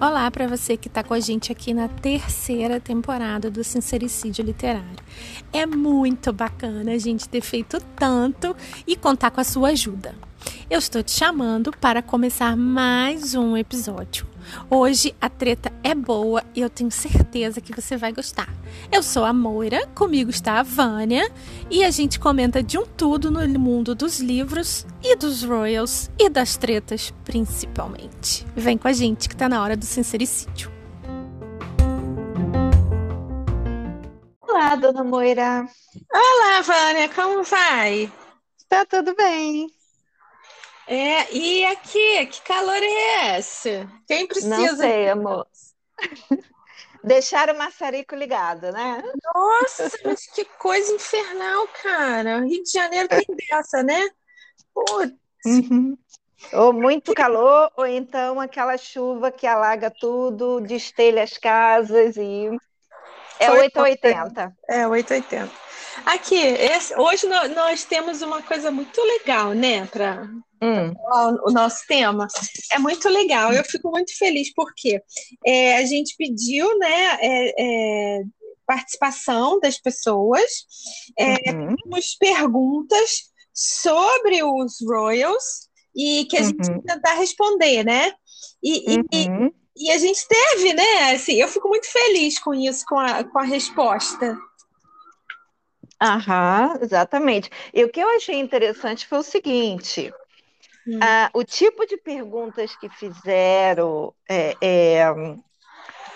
Olá para você que está com a gente aqui na terceira temporada do Sincericídio Literário. É muito bacana a gente ter feito tanto e contar com a sua ajuda. Eu estou te chamando para começar mais um episódio. Hoje a treta é boa e eu tenho certeza que você vai gostar. Eu sou a Moira, comigo está a Vânia e a gente comenta de um tudo no mundo dos livros e dos royals e das tretas principalmente. Vem com a gente que está na hora do sincericídio. Olá, dona Moira. Olá, Vânia, como vai? Tá tudo bem. É, e aqui, que calor é esse? Quem precisa? Não sei, amor. Deixar o maçarico ligado, né? Nossa, mas que coisa infernal, cara. Rio de Janeiro tem dessa, né? Putz. Uhum. Ou muito calor, ou então aquela chuva que alaga tudo, destelha as casas e é 880. É, 880. Aqui, esse, hoje nós temos uma coisa muito legal, né, para hum. o nosso tema. É muito legal, eu fico muito feliz porque é, a gente pediu, né, é, é, participação das pessoas, é, uhum. temos perguntas sobre os Royals e que a gente uhum. vai tentar responder, né? E, uhum. e, e, a gente teve, né? Assim, eu fico muito feliz com isso, com a, com a resposta. Aham, exatamente. E o que eu achei interessante foi o seguinte: hum. ah, o tipo de perguntas que fizeram é, é,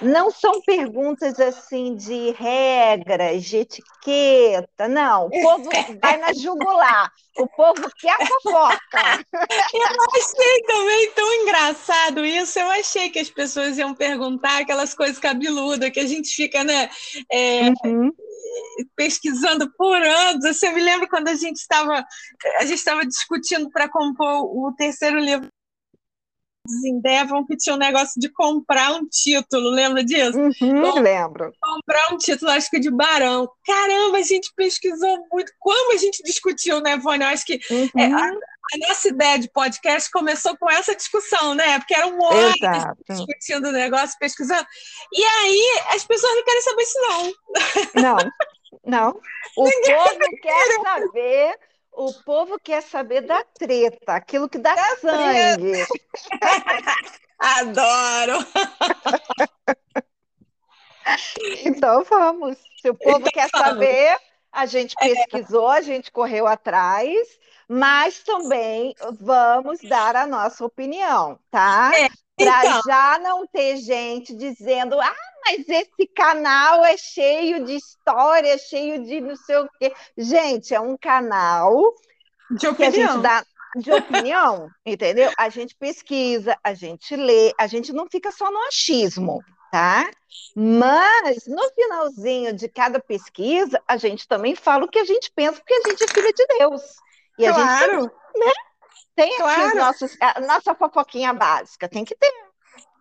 não são perguntas assim de regras, de etiqueta, não. O povo vai na jugular, o povo quer fofoca. Eu achei também tão engraçado isso. Eu achei que as pessoas iam perguntar aquelas coisas cabeludas que a gente fica, né? É, uhum pesquisando por anos. Você me lembra quando a gente estava a gente estava discutindo para compor o terceiro livro em Devon que tinha um negócio de comprar um título, lembra disso? Uhum, lembro. Comprar um título, acho que de Barão. Caramba, a gente pesquisou muito. Como a gente discutiu, né, Vânia? Eu acho que uhum. é, a, a, nossa ideia de podcast começou com essa discussão, né? Porque era um homem discutindo o negócio, pesquisando. E aí as pessoas não querem saber isso, não. Não, não. O povo quer saber o povo quer saber da treta, aquilo que dá da sangue. Adoro! então vamos. Se o povo então, quer saber, a gente é. pesquisou, a gente correu atrás, mas também vamos dar a nossa opinião, tá? É. Para então. já não ter gente dizendo, ah, mas esse canal é cheio de história, é cheio de não sei o quê. Gente, é um canal de opinião. que a gente dá de opinião, entendeu? A gente pesquisa, a gente lê, a gente não fica só no achismo, tá? Mas no finalzinho de cada pesquisa, a gente também fala o que a gente pensa, porque a gente é filha de Deus. E claro. a gente né, tem claro. aqui nossos, a nossa fofoquinha básica, tem que ter.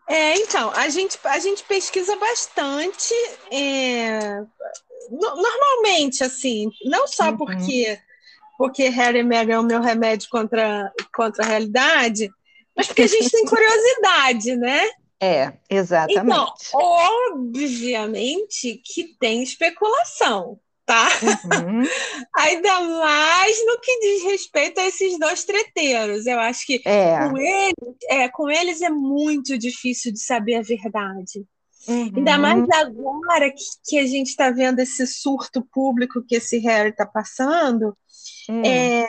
É, então, a gente, a gente pesquisa bastante, é, normalmente, assim, não só uhum. porque, porque Harry e Meghan é o meu remédio contra, contra a realidade, mas porque a gente tem curiosidade, né? É, exatamente. Então, obviamente que tem especulação tá? Uhum. Ainda mais no que diz respeito a esses dois treteiros. Eu acho que é. Com, eles, é, com eles é muito difícil de saber a verdade. Uhum. Ainda mais agora que, que a gente está vendo esse surto público que esse Harry está passando. Uhum. É,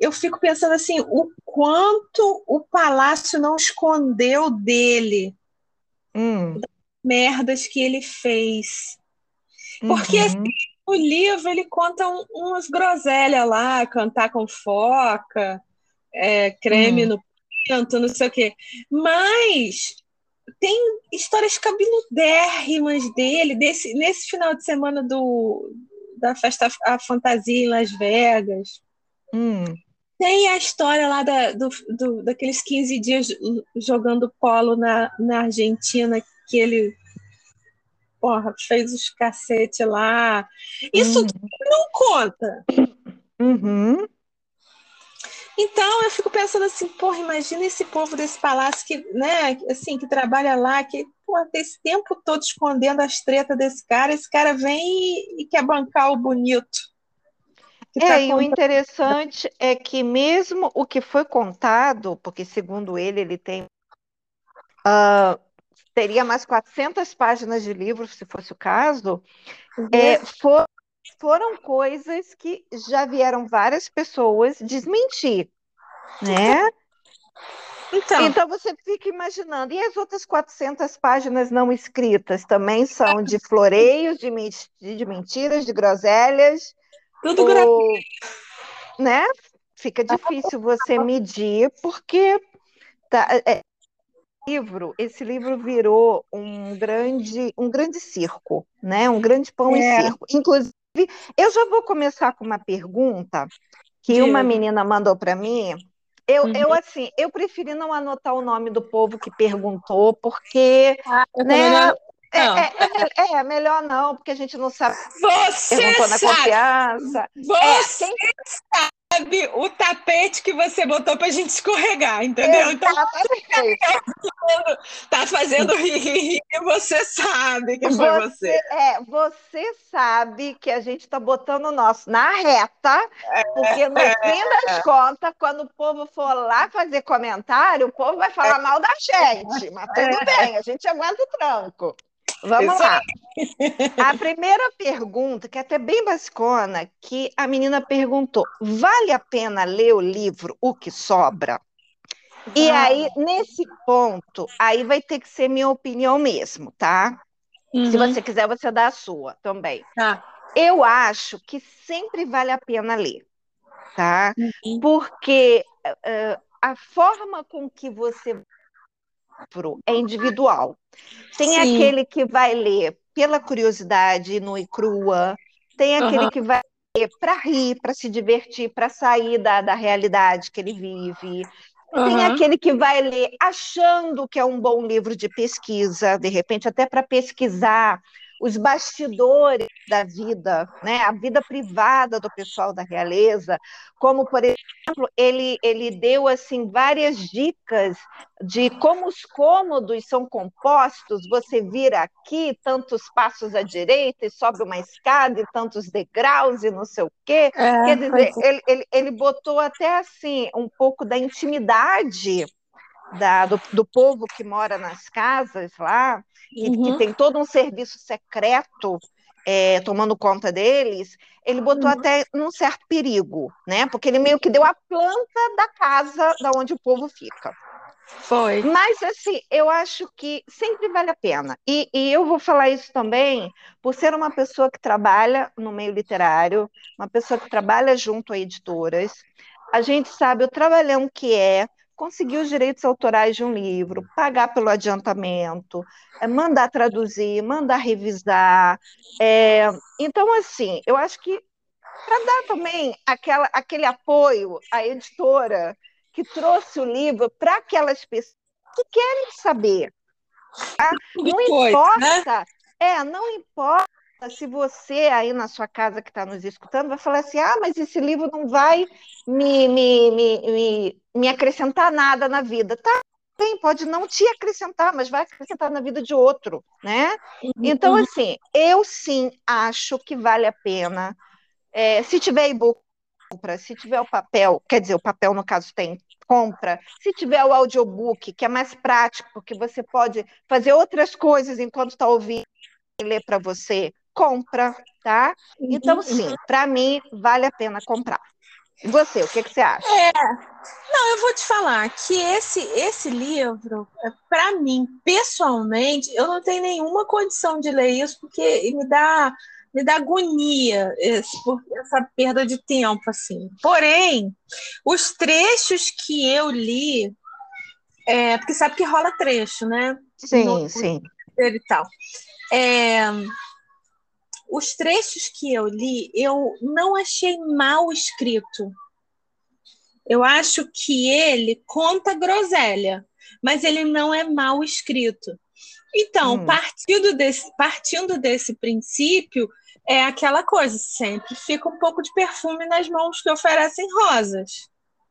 eu fico pensando assim, o quanto o palácio não escondeu dele hum. merdas que ele fez. Porque uhum. assim, o livro ele conta um, umas groselhas lá, cantar com foca, é, creme hum. no pinto, não sei o quê. Mas tem histórias cabeludérrimas dele, desse, nesse final de semana do, da festa a fantasia em Las Vegas. Hum. Tem a história lá da, do, do, daqueles 15 dias jogando polo na, na Argentina, que ele porra, fez os cacete lá. Isso uhum. não conta. Uhum. Então eu fico pensando assim, porra, imagina esse povo desse palácio que, né, assim, que trabalha lá, que porra, tem esse tempo todo escondendo as tretas desse cara, esse cara vem e, quer bancar o bonito. É, tá e o interessante é que mesmo o que foi contado, porque segundo ele, ele tem uh, teria mais 400 páginas de livro, se fosse o caso, uhum. é, for, foram coisas que já vieram várias pessoas desmentir, né? Então, então você fica imaginando, e as outras 400 páginas não escritas também são de floreios, de, de mentiras, de groselhas, tudo ou, né? Fica difícil você medir, porque tá, é, livro, esse livro virou um grande, um grande circo, né? Um grande pão é. e circo. Inclusive, eu já vou começar com uma pergunta que uma menina mandou para mim. Eu, uhum. eu, assim, eu preferi não anotar o nome do povo que perguntou, porque. Ah, né, é, é, é, é, melhor não, porque a gente não sabe. Você perguntou na confiança. Você é, quem... sabe sabe o tapete que você botou para a gente escorregar, entendeu? Então, tá fazendo rir, e você sabe que foi você. É, você sabe que a gente está botando o nosso na reta, porque no é, fim das contas, quando o povo for lá fazer comentário, o povo vai falar mal da gente, mas tudo bem, a gente aguenta o tranco. Vamos lá. A primeira pergunta, que é até bem basicona, que a menina perguntou: vale a pena ler o livro O que Sobra? E aí, nesse ponto, aí vai ter que ser minha opinião mesmo, tá? Uhum. Se você quiser, você dá a sua também. Tá. Eu acho que sempre vale a pena ler, tá? Uhum. Porque uh, a forma com que você é individual. Tem Sim. aquele que vai ler pela curiosidade, no e crua, tem aquele uhum. que vai ler para rir, para se divertir, para sair da, da realidade que ele vive. Uhum. Tem aquele que vai ler achando que é um bom livro de pesquisa, de repente até para pesquisar os bastidores da vida, né, a vida privada do pessoal da realeza, como por exemplo, ele, ele deu assim várias dicas de como os cômodos são compostos, você vira aqui tantos passos à direita e sobe uma escada e tantos degraus e não sei o quê. É, Quer dizer, ele, ele, ele botou até assim um pouco da intimidade da, do, do, povo que mora nas casas lá, e uhum. que tem todo um serviço secreto é, tomando conta deles, ele botou uhum. até num certo perigo, né? Porque ele meio que deu a planta da casa da onde o povo fica. Foi. Mas, assim, eu acho que sempre vale a pena. E, e, eu vou falar isso também por ser uma pessoa que trabalha no meio literário, uma pessoa que trabalha junto a editoras. A gente sabe o trabalhão que é conseguir os direitos autorais de um livro, pagar pelo adiantamento, é, mandar traduzir, mandar revisar. É, então, assim, eu acho que para dar também aquela, aquele apoio à editora que trouxe o livro para aquelas pessoas que querem saber. Tá? Não importa, né? é, não importa se você aí na sua casa que está nos escutando vai falar assim, ah, mas esse livro não vai me, me, me, me, me acrescentar nada na vida. Tá bem, pode não te acrescentar, mas vai acrescentar na vida de outro, né? Uhum. Então, assim, eu sim acho que vale a pena. É, se tiver e-book, compra. Se tiver o papel, quer dizer, o papel no caso tem, compra. Se tiver o audiobook, que é mais prático, porque você pode fazer outras coisas enquanto está ouvindo e ler para você, compra, tá? Então, uhum. sim, para mim, vale a pena comprar. E você, o que, que você acha? É, não, eu vou te falar que esse, esse livro, é, para mim, pessoalmente, eu não tenho nenhuma condição de ler isso, porque me dá, me dá agonia esse, essa perda de tempo, assim. Porém, os trechos que eu li, é, porque sabe que rola trecho, né? Sim, no, sim. E tal. É, os trechos que eu li, eu não achei mal escrito. Eu acho que ele conta groselha, mas ele não é mal escrito. Então, hum. partindo, desse, partindo desse princípio, é aquela coisa, sempre fica um pouco de perfume nas mãos que oferecem rosas.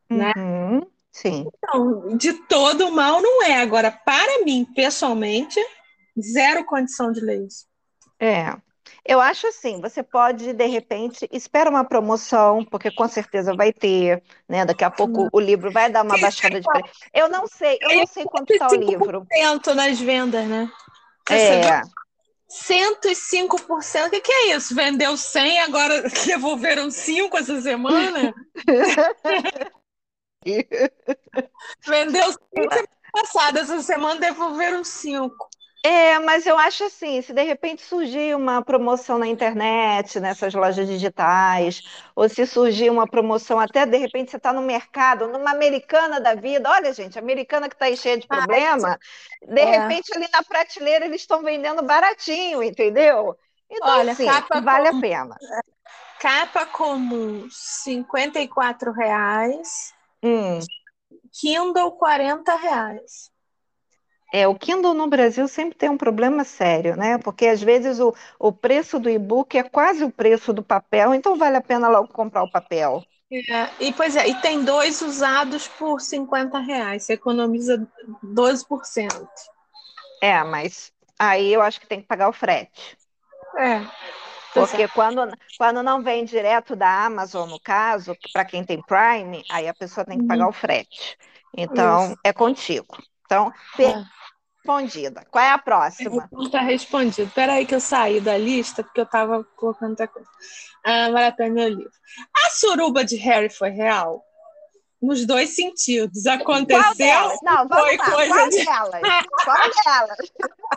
né? Uhum, sim. Então, de todo mal não é. Agora, para mim, pessoalmente, zero condição de ler isso. É. Eu acho assim, você pode, de repente, espera uma promoção, porque com certeza vai ter, né? Daqui a pouco o livro vai dar uma baixada de preço. Eu não sei, eu não sei quanto está o livro. nas vendas, né? É. 105%. O que, que é isso? Vendeu 100, agora devolveram 5 essa semana? Vendeu 5 semana passada, essa semana devolveram 5. É, mas eu acho assim, se de repente surgir uma promoção na internet, nessas lojas digitais, ou se surgir uma promoção, até de repente você está no mercado, numa americana da vida, olha, gente, americana que está aí cheia de problema, de é. repente ali na prateleira eles estão vendendo baratinho, entendeu? Então, olha, assim, vale comum, a pena. Capa comum, 54 reais. Hum. Kindle, 40 reais. É, o Kindle no Brasil sempre tem um problema sério, né? Porque às vezes o, o preço do e-book é quase o preço do papel, então vale a pena logo comprar o papel. É, e pois é, e tem dois usados por 50 reais, você economiza 12%. É, mas aí eu acho que tem que pagar o frete. É. Porque quando, quando não vem direto da Amazon, no caso, para quem tem Prime, aí a pessoa tem que uhum. pagar o frete. Então, Isso. é contigo. Então, é respondida. Qual é a próxima? Está respondido. Espera aí que eu saí da lista, porque eu estava colocando outra coisa. Ah, Maratona meu livro. A suruba de Harry foi real? Nos dois sentidos. Aconteceu? Não, vamos foi lá. Coisa Qual de... delas? Qual delas?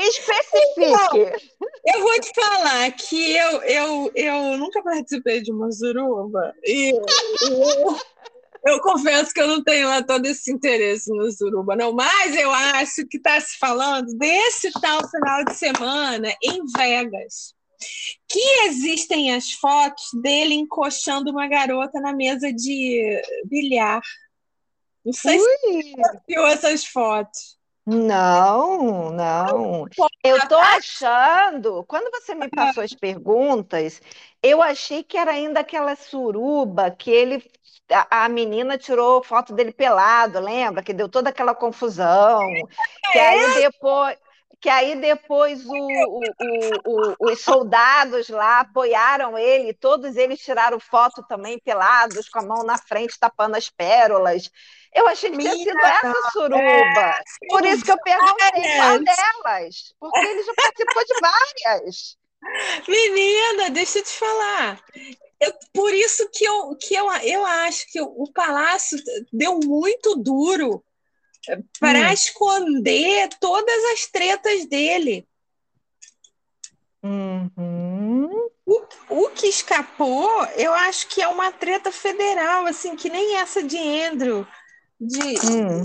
Especifique. Eu vou te falar que eu, eu, eu nunca participei de uma suruba. E, e eu confesso que eu não tenho lá todo esse interesse no Suruba, não. Mas eu acho que está se falando desse tal final de semana em Vegas. Que existem as fotos dele encoxando uma garota na mesa de bilhar. Não sei Ui. se você viu essas fotos. Não, não. Eu tô achando, quando você me passou as perguntas, eu achei que era ainda aquela suruba que ele a, a menina tirou foto dele pelado, lembra? Que deu toda aquela confusão. Que aí é? depois que aí depois o, o, o, os soldados lá apoiaram ele, todos eles tiraram foto também pelados, com a mão na frente, tapando as pérolas. Eu achei que tinha sido essa suruba. É, Por isso que eu perguntei qual delas, porque ele já participou de várias. Menina, deixa eu te falar. Eu, por isso que, eu, que eu, eu acho que o Palácio deu muito duro para hum. esconder todas as tretas dele. Uhum. O, o, que escapou, eu acho que é uma treta federal, assim, que nem essa de Andrew, de, hum.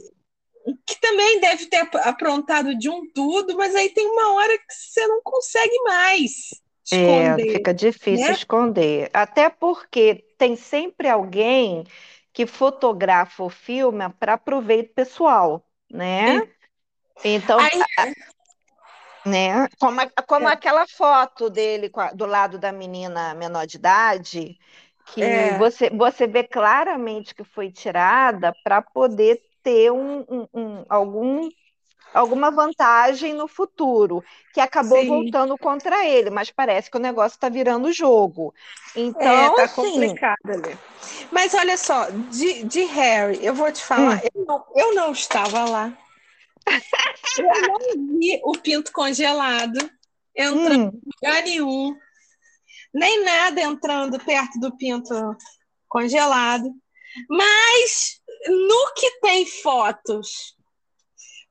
que também deve ter aprontado de um tudo, mas aí tem uma hora que você não consegue mais. É, esconder, é, fica difícil né? esconder. Até porque tem sempre alguém que fotografa o filme para proveito pessoal, né? Então, Aí... né? Como, como é. aquela foto dele do lado da menina menor de idade, que é. você, você vê claramente que foi tirada para poder ter um, um, um, algum alguma vantagem no futuro, que acabou Sim. voltando contra ele, mas parece que o negócio está virando jogo. Então, é, tá assim... complicado ali. Mas olha só, de, de Harry, eu vou te falar, hum. eu, não, eu não estava lá. eu não vi o pinto congelado entrando hum. em lugar nenhum, nem nada entrando perto do pinto congelado. Mas no que tem fotos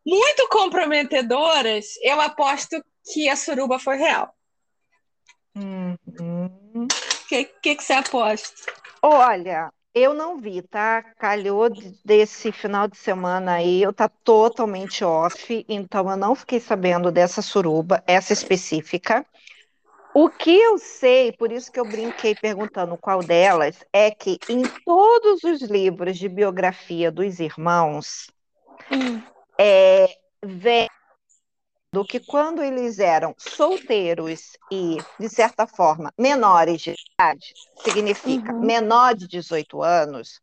muito comprometedoras, eu aposto que a suruba foi real. O uhum. que, que, que você aposta? Olha, eu não vi, tá? Calhou desse final de semana aí, eu tá totalmente off, então eu não fiquei sabendo dessa suruba, essa específica. O que eu sei, por isso que eu brinquei perguntando qual delas, é que em todos os livros de biografia dos irmãos, hum é, do que quando eles eram solteiros e, de certa forma, menores de idade, significa uhum. menor de 18 anos,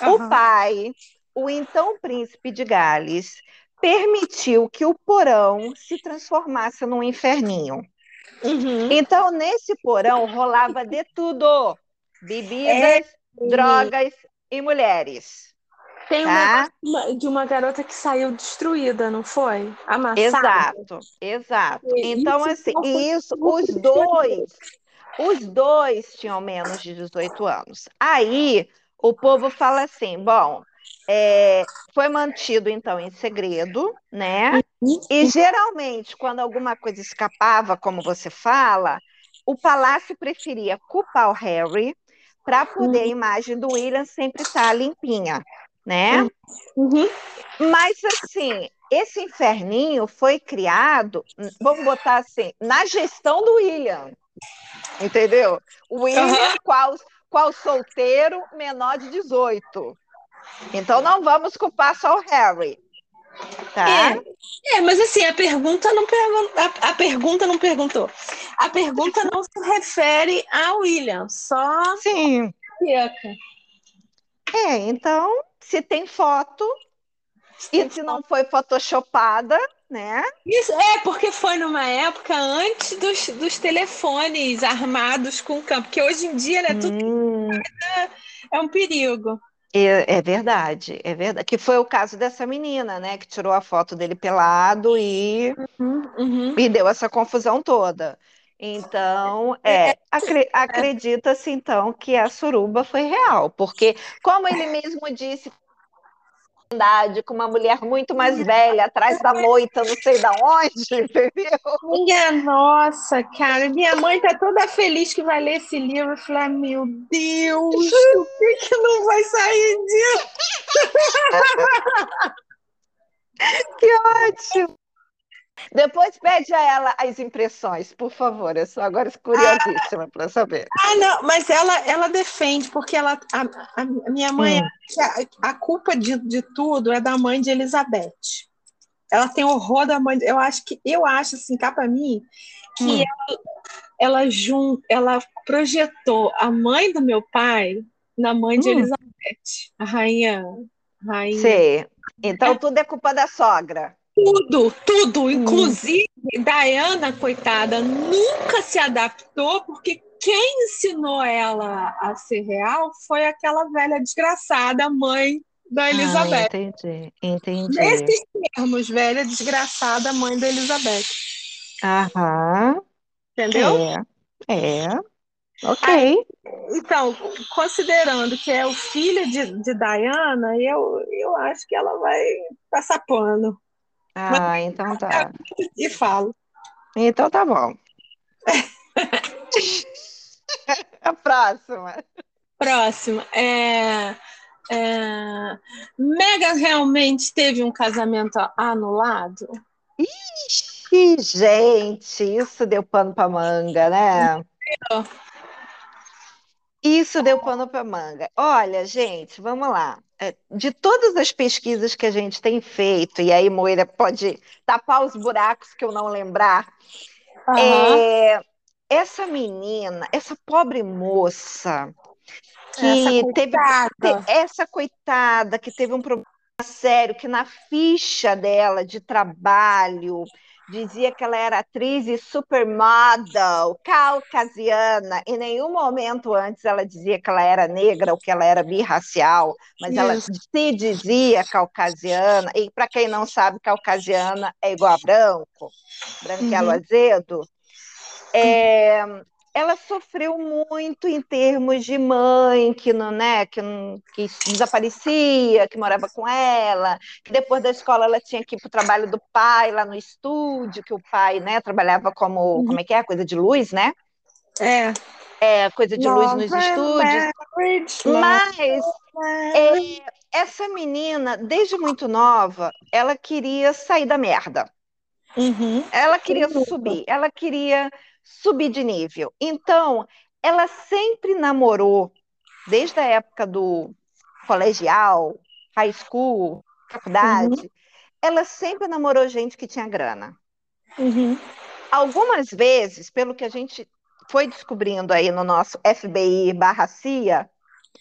Uhum. O pai, o então príncipe de Gales, permitiu que o porão se transformasse num inferninho. Uhum. Então, nesse porão rolava de tudo: bebidas, é. drogas e mulheres. Tem tá? uma de uma garota que saiu destruída, não foi? Amassada. Exato, exato. Então, assim, isso, os dois, os dois tinham menos de 18 anos. Aí o povo fala assim: bom, é, foi mantido então em segredo, né? Uhum. E geralmente, quando alguma coisa escapava, como você fala, o palácio preferia culpar o Harry para poder a uhum. imagem do William sempre estar tá limpinha, né? Uhum. Mas assim, esse inferninho foi criado, vamos botar assim, na gestão do William. Entendeu? O William, uhum. qual, qual solteiro menor de 18. Então não vamos culpar só o Harry. Tá? É, é mas assim, a pergunta não pergunta, a, a, pergunta não perguntou. A pergunta não se refere a William, só Sim. É, então, se tem foto se e se não foi photoshopada, né? Isso, é, porque foi numa época antes dos, dos telefones armados com campo, porque hoje em dia, né, tudo hum. é um perigo. É, é, verdade, é verdade. Que foi o caso dessa menina, né? Que tirou a foto dele pelado e, uhum, uhum. e deu essa confusão toda. Então, é, é acre acredita-se então que a suruba foi real, porque, como ele mesmo disse, com uma mulher muito mais velha, atrás da moita, não sei da onde, entendeu? Minha nossa, cara, minha mãe tá toda feliz que vai ler esse livro. Eu falei, ah, meu Deus, o que que não vai sair disso? que ótimo! Depois pede a ela as impressões, por favor. Eu sou agora curiosíssima ah, para saber. Ah, não, mas ela, ela defende, porque ela, a, a minha mãe, hum. a, a, culpa de, de tudo é da mãe de Elizabeth. Ela tem horror da mãe. Eu acho que eu acho assim, cá para mim, que hum. ela, ela, jun, ela projetou a mãe do meu pai na mãe de hum. Elizabeth, a rainha. rainha. Sim. Então é. tudo é culpa da sogra. Tudo, tudo. Inclusive, hum. Diana, coitada, nunca se adaptou, porque quem ensinou ela a ser real foi aquela velha desgraçada, mãe da ah, Elizabeth. Ah, entendi, entendi. Nesses termos, velha desgraçada, mãe da Elizabeth. Aham. Entendeu? É, é. Ok. Aí, então, considerando que é o filho de, de Diana, eu, eu acho que ela vai passar pano. Ah, então tá. E falo. Então tá bom. A próxima. Próxima. É, é... Megan realmente teve um casamento anulado? Ixi, gente, isso deu pano para manga, né? Isso deu pano para manga. Olha, gente, vamos lá. É, de todas as pesquisas que a gente tem feito, e aí Moira pode tapar os buracos que eu não lembrar, uhum. é, essa menina, essa pobre moça, que essa teve essa coitada que teve um problema sério, que na ficha dela de trabalho dizia que ela era atriz e supermodel caucasiana. Em nenhum momento antes ela dizia que ela era negra ou que ela era birracial, mas Isso. ela se dizia caucasiana. E para quem não sabe, caucasiana é igual a branco, branquelo uhum. azedo. É, ela sofreu muito em termos de mãe que não, né, que, não, que desaparecia, que morava com ela, que depois da escola ela tinha que ir para o trabalho do pai lá no estúdio, que o pai, né, trabalhava como, uhum. como é que é, coisa de luz, né? É. É, coisa de luz nos estúdios. Mas é, essa menina, desde muito nova, ela queria sair da merda. Uhum. Ela queria subir, ela queria subir de nível. Então, ela sempre namorou, desde a época do colegial, high school, faculdade, uhum. ela sempre namorou gente que tinha grana. Uhum. Algumas vezes, pelo que a gente foi descobrindo aí no nosso FBI barra CIA,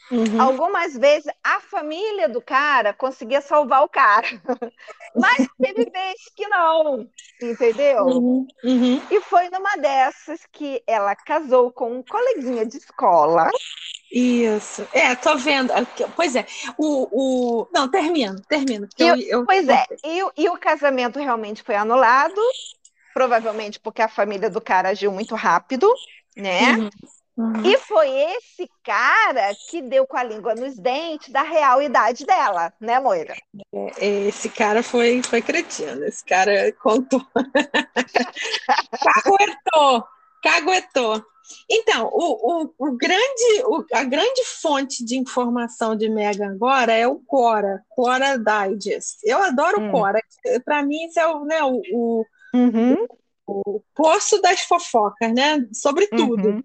Uhum. Algumas vezes a família do cara conseguia salvar o cara, mas teve vezes que não, entendeu? Uhum. Uhum. E foi numa dessas que ela casou com um coleguinha de escola. Isso, é, tô vendo. Pois é, o. o... Não, termino, termino. Eu, eu... Pois é, e, e o casamento realmente foi anulado, provavelmente porque a família do cara agiu muito rápido, né? Uhum. Uhum. E foi esse cara que deu com a língua nos dentes da real idade dela, né, Moira? É, esse cara foi, foi cretino, esse cara contou. caguetou, caguetou. Então, o, o, o grande, o, a grande fonte de informação de Megan agora é o Quora, Quora Digest. Eu adoro hum. o Quora. Para mim, isso é o, né, o, o, uhum. o, poço das fofocas, né? Sobre tudo. Uhum.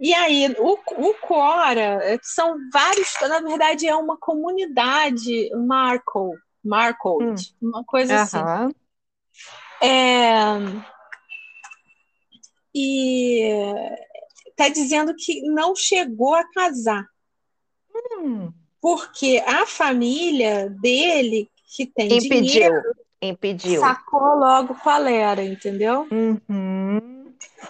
E aí, o, o Quora são vários, na verdade, é uma comunidade Marco, Marco, hum. uma coisa uhum. assim. É, e está dizendo que não chegou a casar. Hum. Porque a família dele, que tem impediu, dinheiro, impediu. sacou logo qual era, entendeu? Uhum.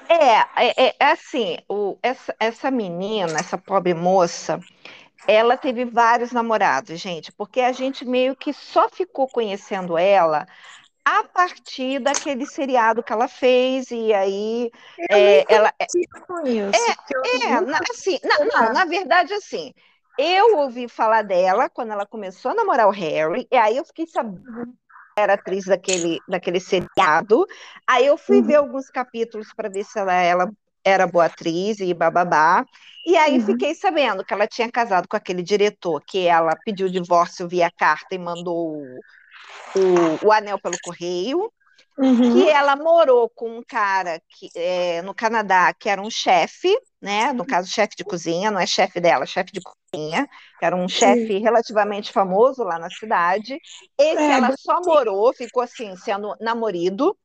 É, é, é, é assim, o, essa, essa menina, essa pobre moça, ela teve vários namorados, gente, porque a gente meio que só ficou conhecendo ela a partir daquele seriado que ela fez, e aí é, ela. Com isso, é, é na, assim, na, não, na verdade, assim, eu ouvi falar dela quando ela começou a namorar o Harry, e aí eu fiquei sabendo era atriz daquele, daquele seriado. Aí eu fui uhum. ver alguns capítulos para ver se ela, ela era boa atriz e bababá. E aí uhum. fiquei sabendo que ela tinha casado com aquele diretor, que ela pediu divórcio via carta e mandou o, o, o anel pelo correio. Uhum. Que ela morou com um cara que, é, no Canadá que era um chefe, né? No caso, chefe de cozinha, não é chefe dela, chefe de cozinha, que era um chefe relativamente famoso lá na cidade. Esse é, ela só morou, ficou assim, sendo namorado.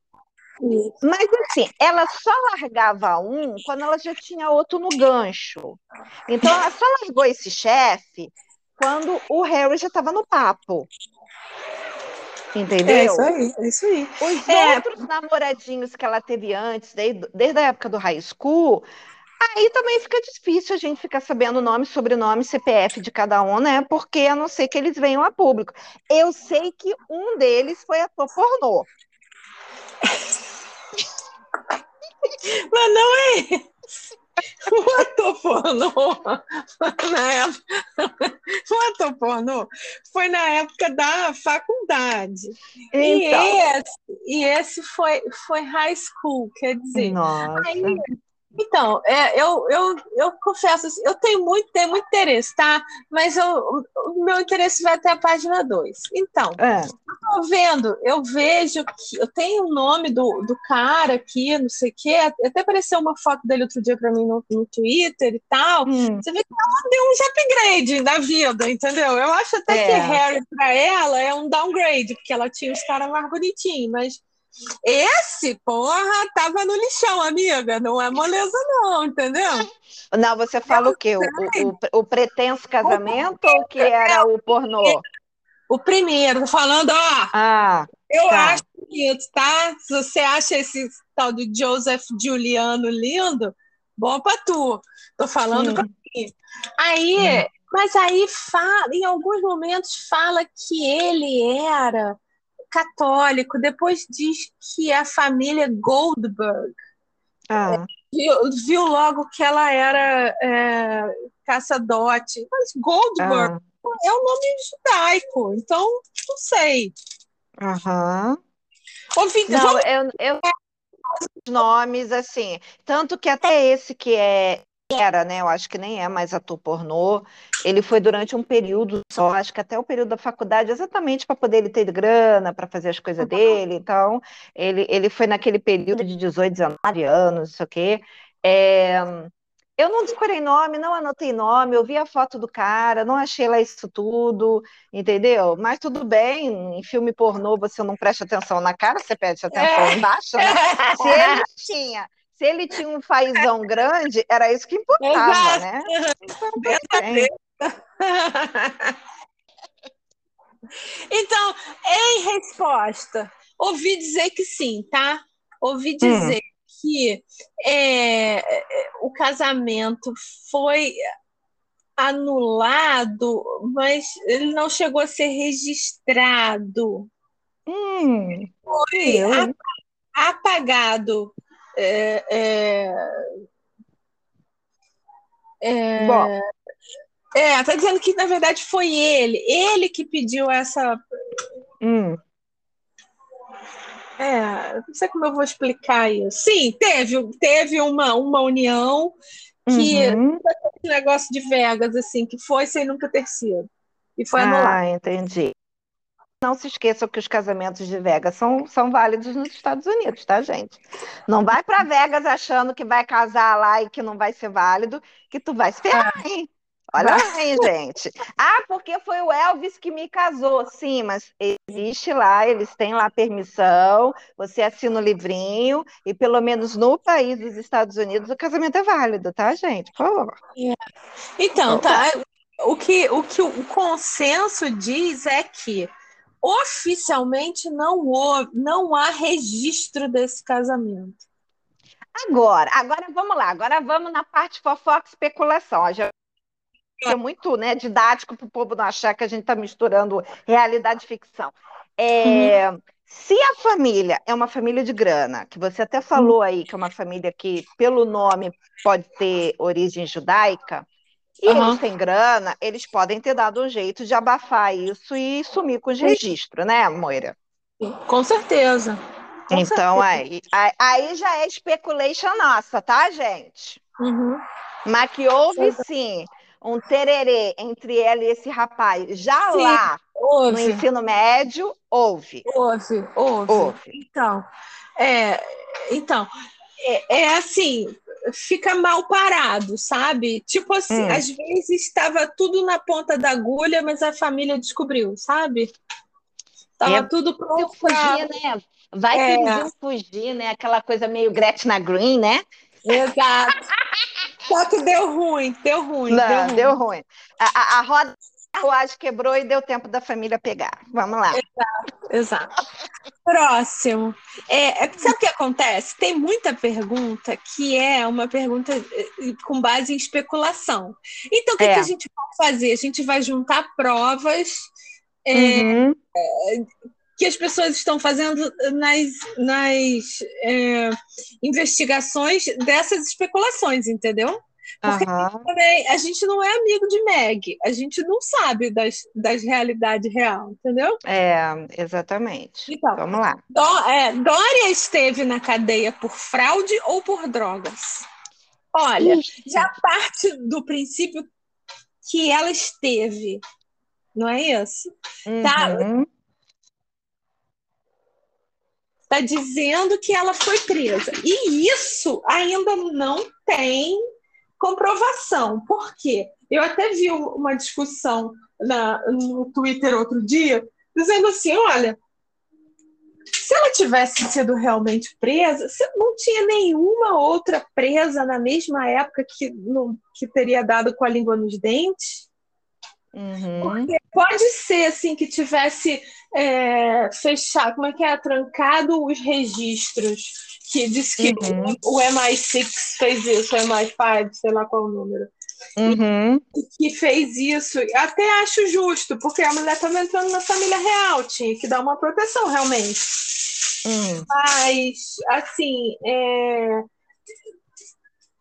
Mas assim, ela só largava um quando ela já tinha outro no gancho. Então ela só largou esse chefe quando o Harry já estava no papo. Entendeu? É isso aí, é isso aí. Os é. outros namoradinhos que ela teve antes, desde, desde a época do high school, aí também fica difícil a gente ficar sabendo o nome, sobrenome, CPF de cada um, né? Porque a não ser que eles venham a público. Eu sei que um deles foi ator pornô. Mas não é ator pornô na época, pornô foi na época da faculdade. Então. E, esse, e esse foi, foi high school, quer dizer. Nossa. Aí, então, é, eu, eu, eu confesso, eu tenho muito, tenho muito interesse, tá? Mas eu, o meu interesse vai até a página 2. Então, é. eu tô vendo, eu vejo que eu tenho o nome do, do cara aqui, não sei o quê, até apareceu uma foto dele outro dia para mim no, no Twitter e tal. Hum. Você vê que ela deu um upgrade na vida, entendeu? Eu acho até é. que Harry para ela é um downgrade, porque ela tinha os caras mais bonitinhos, mas esse, porra, tava no lixão, amiga. Não é moleza, não, entendeu? Não, você fala o quê? O, o, o pretenso casamento o ou que era o pornô? O primeiro, falando, ó. Ah, eu tá. acho bonito, tá? Se você acha esse tal de Joseph Giuliano lindo, bom pra tu. Tô falando hum. pra mim. Aí, hum. mas aí fala, em alguns momentos fala que ele era católico, depois diz que a família Goldberg ah. viu, viu, logo que ela era é, caçadote. Mas Goldberg ah. é um nome judaico, então não sei. Aham. Ouvi, não, vamos... eu, eu nomes assim, tanto que até esse que é era, né? Eu acho que nem é mais ator pornô. Ele foi durante um período só, acho que até o período da faculdade, exatamente para poder ele ter grana, para fazer as coisas dele. Então, ele, ele foi naquele período de 18, 19 anos, não sei o quê. É, eu não decorei nome, não anotei nome, eu vi a foto do cara, não achei lá isso tudo, entendeu? Mas tudo bem, em filme pornô você não presta atenção na cara, você presta atenção é. embaixo, né? Se ele tinha Se ele tinha um fazão grande, era isso que importava, né? Então, em resposta, ouvi dizer que sim, tá? Ouvi hum. dizer hum. que é, o casamento foi anulado, mas ele não chegou a ser registrado. Hum, foi apagado. É, é, é, Bom. É, tá dizendo que na verdade foi ele, ele que pediu essa. Hum. É, não sei como eu vou explicar isso. Sim, teve, teve uma, uma união que uhum. negócio de Vegas, assim, que foi sem nunca ter sido. E foi anulado. Ah, entendi. Não se esqueçam que os casamentos de Vegas são, são válidos nos Estados Unidos, tá, gente? Não vai para Vegas achando que vai casar lá e que não vai ser válido, que tu vai se ferrar, hein? Olha aí, gente. Ah, porque foi o Elvis que me casou. Sim, mas existe lá, eles têm lá permissão, você assina o livrinho, e pelo menos no país dos Estados Unidos o casamento é válido, tá, gente? Por favor. É. Então, tá. O que, o que o consenso diz é que oficialmente não, houve, não há registro desse casamento. Agora, agora vamos lá, agora vamos na parte fofoca especulação. Já é muito né, didático para o povo não achar que a gente está misturando realidade e ficção. É, uhum. Se a família é uma família de grana, que você até falou aí que é uma família que, pelo nome, pode ter origem judaica, e uhum. eles têm grana, eles podem ter dado um jeito de abafar isso e sumir com os registros, né, Moira? Com certeza. Com então, certeza. Aí, aí já é speculation nossa, tá, gente? Uhum. Mas que houve sim um tererê entre ela e esse rapaz já sim, lá houve. no ensino médio, houve. Houve, houve. houve. Então, é, então é, é assim, fica mal parado, sabe? Tipo assim, hum. às vezes estava tudo na ponta da agulha, mas a família descobriu, sabe? Tava é, tudo pronto fugir, né? Vai é. que fugir, né? Aquela coisa meio Gretna Green, né? Exato. Só que deu ruim, deu ruim. Não, deu ruim. Deu ruim. A, a, a roda carruagem quebrou e deu tempo da família pegar. Vamos lá. Exato, exato. Próximo. É, é, sabe o que acontece? Tem muita pergunta que é uma pergunta eh, com base em especulação. Então, o que, é. que a gente vai fazer? A gente vai juntar provas é, uhum. é, que as pessoas estão fazendo nas, nas é, investigações dessas especulações, entendeu? Porque uhum. também, a gente não é amigo de Meg, a gente não sabe das, das realidades real, entendeu? É, exatamente. Então, Vamos lá. Dó, é, Dória esteve na cadeia por fraude ou por drogas? Olha, Ixi. já parte do princípio que ela esteve, não é isso? Tá? Uhum. Tá, tá dizendo que ela foi presa. E isso ainda não tem comprovação. Por quê? Eu até vi uma discussão na, no Twitter outro dia, dizendo assim: olha, se ela tivesse sido realmente presa, não tinha nenhuma outra presa na mesma época que, no, que teria dado com a língua nos dentes. Uhum. Porque pode ser assim que tivesse é, fechado, como é que é? Trancado os registros que disse que uhum. o, MI6 fez isso, o MI5, sei lá qual o número. Uhum. que fez isso. Até acho justo, porque a mulher estava entrando na família real, tinha que dar uma proteção realmente. Uhum. Mas, assim, é...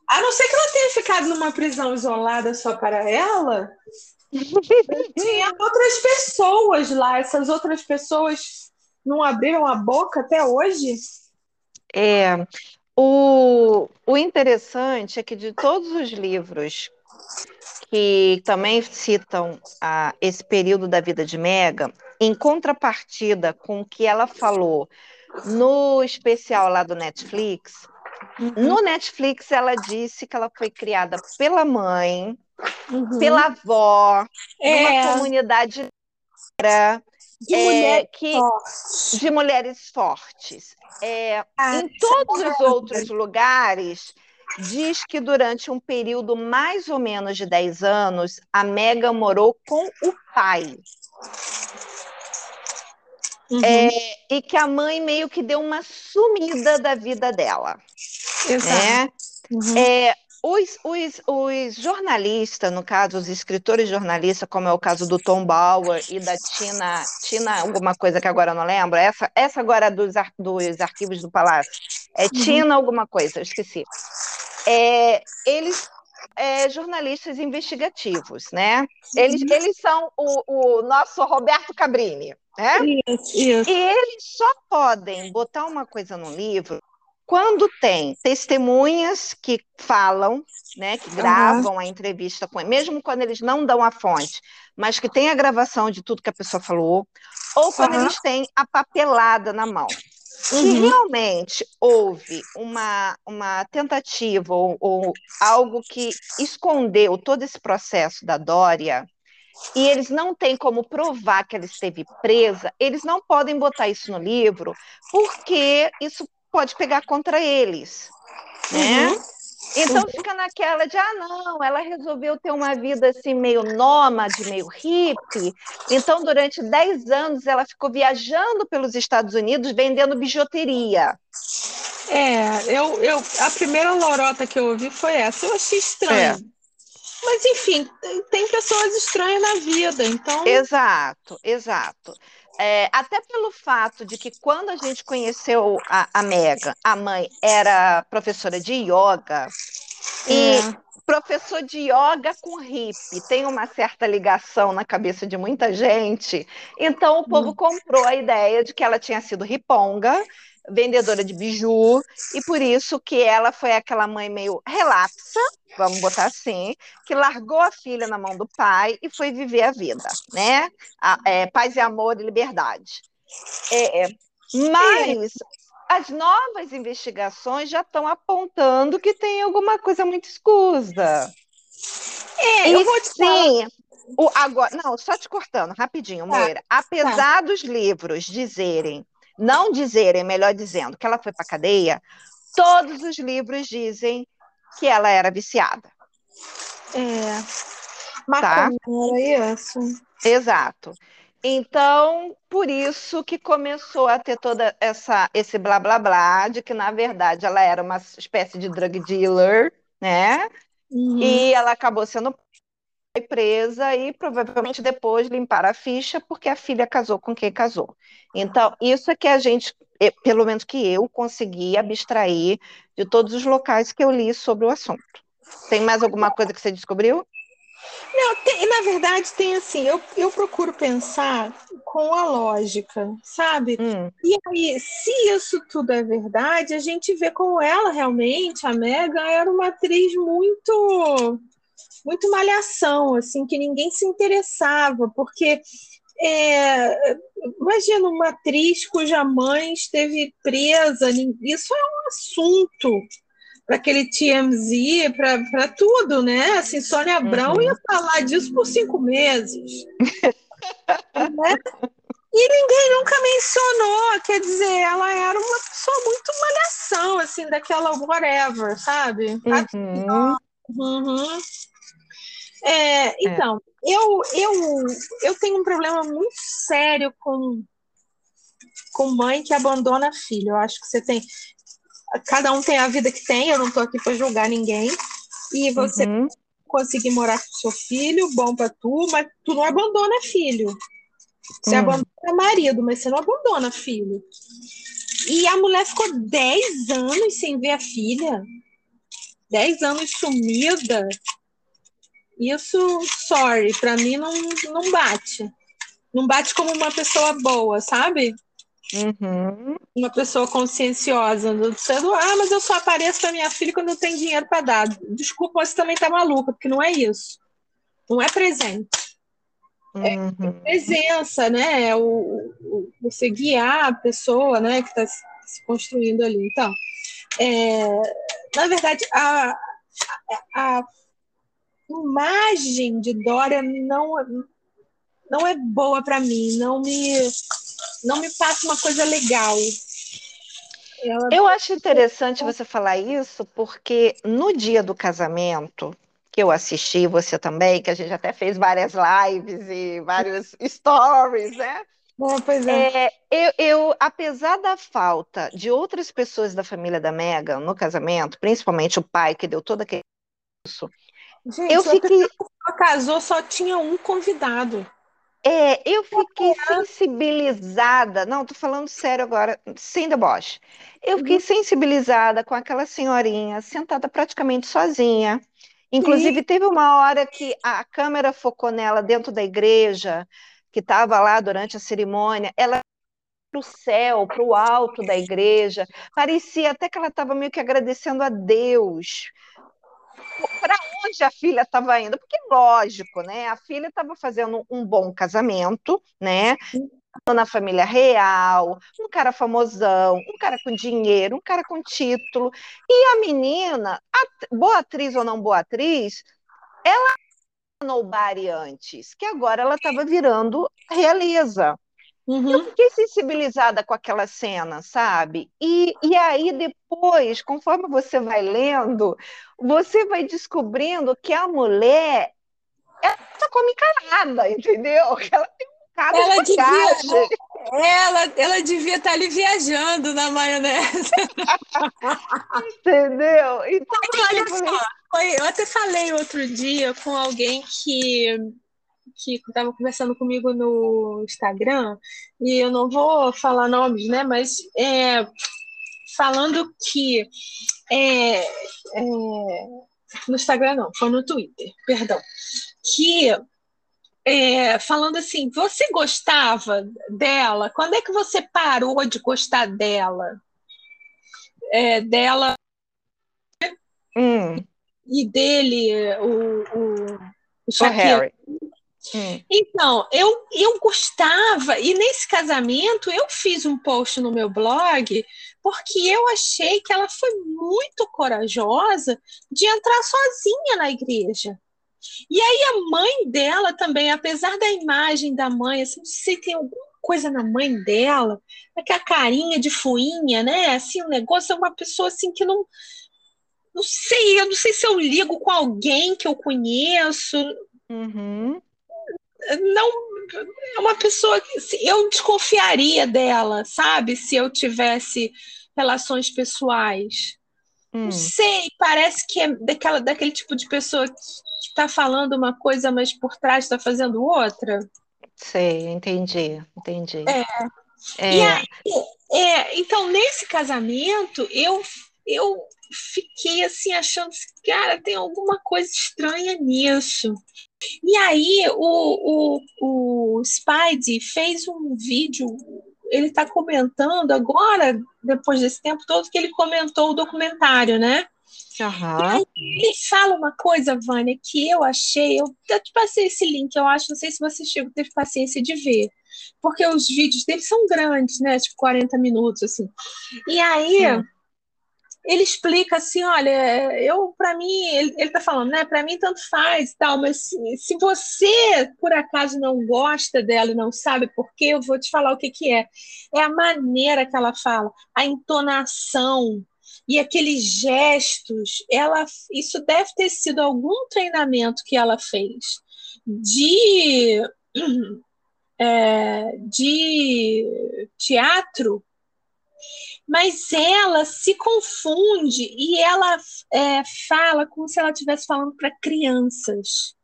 a não ser que ela tenha ficado numa prisão isolada só para ela, tinha outras pessoas lá. Essas outras pessoas não abriram a boca até hoje. É, o, o interessante é que de todos os livros que também citam ah, esse período da vida de Mega, em contrapartida com o que ela falou no especial lá do Netflix, uhum. no Netflix ela disse que ela foi criada pela mãe, uhum. pela avó, é. numa comunidade de, é, mulher que, de mulheres fortes. É, ah, em todos os outros lugares, diz que durante um período mais ou menos de 10 anos, a Mega morou com o pai. Uhum. É, e que a mãe meio que deu uma sumida da vida dela. Exato. Né? Uhum. É, os, os, os, jornalistas, no caso, os escritores jornalistas, como é o caso do Tom Bauer e da Tina, Tina alguma coisa que agora não lembro, essa, essa agora dos, ar, dos arquivos do Palácio, é uhum. Tina alguma coisa, esqueci. É, eles é, jornalistas investigativos, né? Eles, uhum. eles são o, o nosso Roberto Cabrini, né? Isso, isso. E eles só podem botar uma coisa no livro quando tem testemunhas que falam, né, que gravam uhum. a entrevista com ele, mesmo quando eles não dão a fonte, mas que tem a gravação de tudo que a pessoa falou, ou quando uhum. eles têm a papelada na mão. Se uhum. realmente houve uma, uma tentativa ou, ou algo que escondeu todo esse processo da Dória, e eles não têm como provar que ela esteve presa, eles não podem botar isso no livro, porque isso pode pegar contra eles, né? Uhum. Então fica naquela de, ah, não, ela resolveu ter uma vida assim meio nômade, meio hippie. Então, durante 10 anos, ela ficou viajando pelos Estados Unidos vendendo bijuteria. É, eu, eu, a primeira lorota que eu ouvi foi essa. Eu achei estranho. É. Mas, enfim, tem pessoas estranhas na vida, então. Exato, exato. É, até pelo fato de que quando a gente conheceu a, a Mega, a mãe era professora de yoga, é. e professor de yoga com hippie tem uma certa ligação na cabeça de muita gente, então o povo hum. comprou a ideia de que ela tinha sido riponga, vendedora de biju, e por isso que ela foi aquela mãe meio relapsa, vamos botar assim, que largou a filha na mão do pai e foi viver a vida, né? A, é, paz e amor e liberdade. É, é. mas as novas investigações já estão apontando que tem alguma coisa muito escusa. É, eu vou te sim. O, agora, não, só te cortando, rapidinho, tá, Moira. Apesar tá. dos livros dizerem não dizerem, melhor dizendo, que ela foi para cadeia, todos os livros dizem que ela era viciada. É. Maconha tá? era isso. Exato. Então, por isso que começou a ter toda essa esse blá blá blá de que na verdade ela era uma espécie de drug dealer, né? Uhum. E ela acabou sendo presa e provavelmente depois limpar a ficha porque a filha casou com quem casou. Então, isso é que a gente, pelo menos que eu, consegui abstrair de todos os locais que eu li sobre o assunto. Tem mais alguma coisa que você descobriu? Não, tem, na verdade tem assim, eu, eu procuro pensar com a lógica, sabe? Hum. E aí, se isso tudo é verdade, a gente vê como ela realmente, a Mega, era uma atriz muito muito malhação, assim, que ninguém se interessava, porque é, imagina uma atriz cuja mãe esteve presa, isso é um assunto para aquele TMZ, para tudo, né? Assim, Sônia Abrão uhum. ia falar disso por cinco meses. né? E ninguém nunca mencionou, quer dizer, ela era uma pessoa muito malhação, assim, daquela whatever, sabe? Uhum. Uhum. É, é, então, é. Eu, eu, eu tenho um problema muito sério com, com mãe que abandona filho. Eu acho que você tem. Cada um tem a vida que tem, eu não estou aqui para julgar ninguém. E você uhum. conseguir morar com seu filho, bom para tu, mas tu não abandona filho. Você uhum. abandona marido, mas você não abandona filho. E a mulher ficou 10 anos sem ver a filha. 10 anos sumida. Isso, sorry, para mim não, não bate. Não bate como uma pessoa boa, sabe? Uhum. Uma pessoa conscienciosa. Dizendo, ah, mas eu só apareço para minha filha quando eu tenho dinheiro para dar. Desculpa, você também tá maluca, porque não é isso. Não é presente. É uhum. presença, né? É o, o, você guiar a pessoa né, que está se construindo ali. Então, é, na verdade, a, a, a imagem de Dória não, não é boa para mim, não me não me passa uma coisa legal. Ela... Eu acho interessante você falar isso, porque no dia do casamento, que eu assisti, você também, que a gente até fez várias lives e vários stories, né? É, pois é. é eu, eu, apesar da falta de outras pessoas da família da Megan no casamento, principalmente o pai que deu todo aquele isso, Gente, eu fiquei. Ela casou, só tinha um convidado. É, eu fiquei sensibilizada, não, tô falando sério agora, sem deboche. Eu fiquei uhum. sensibilizada com aquela senhorinha sentada praticamente sozinha. Inclusive, Sim. teve uma hora que a câmera focou nela dentro da igreja, que estava lá durante a cerimônia. Ela para o céu, para o alto da igreja. Parecia até que ela estava meio que agradecendo a Deus para onde a filha estava indo, porque lógico, né? A filha estava fazendo um bom casamento, né? Na família real, um cara famosão, um cara com dinheiro, um cara com título. E a menina, boa atriz ou não boa atriz, ela nobody antes, que agora ela estava virando realeza. Uhum. Eu fiquei sensibilizada com aquela cena, sabe? E, e aí depois, conforme você vai lendo, você vai descobrindo que a mulher ela tá como encarada, entendeu? Que ela tem um cara ela de devia, ela, ela devia estar tá ali viajando na maionese. entendeu? Então, olha só, eu até falei outro dia com alguém que que estava conversando comigo no Instagram, e eu não vou falar nomes, né? Mas é, falando que é, é, no Instagram não, foi no Twitter, perdão, que é, falando assim, você gostava dela? Quando é que você parou de gostar dela? É, dela hum. e dele, o, o, o, o Harry. Hum. Então, eu, eu gostava, e nesse casamento eu fiz um post no meu blog, porque eu achei que ela foi muito corajosa de entrar sozinha na igreja. E aí a mãe dela também, apesar da imagem da mãe, assim, não sei se tem alguma coisa na mãe dela, aquela carinha de fuinha, né? Assim, o um negócio é uma pessoa assim que não não sei, eu não sei se eu ligo com alguém que eu conheço. Uhum não é uma pessoa que eu desconfiaria dela, sabe? Se eu tivesse relações pessoais. Hum. Não sei, parece que é daquela, daquele tipo de pessoa que está falando uma coisa, mas por trás está fazendo outra. Sei, entendi, entendi. É. é. E aí, é, então, nesse casamento, eu, eu fiquei assim, achando, cara, tem alguma coisa estranha nisso. E aí o, o, o Spidey fez um vídeo, ele está comentando agora, depois desse tempo todo, que ele comentou o documentário, né? Uhum. ele fala uma coisa, Vânia, que eu achei, eu te passei esse link, eu acho, não sei se você chegou, teve paciência de ver, porque os vídeos dele são grandes, né? Tipo 40 minutos, assim. E aí. Sim ele explica assim, olha, eu para mim, ele, está falando, né? Para mim tanto faz e tal, mas se, se, você por acaso não gosta dela e não sabe por quê, eu vou te falar o que que é. É a maneira que ela fala, a entonação e aqueles gestos. Ela, isso deve ter sido algum treinamento que ela fez de é, de teatro mas ela se confunde e ela é, fala como se ela estivesse falando para crianças.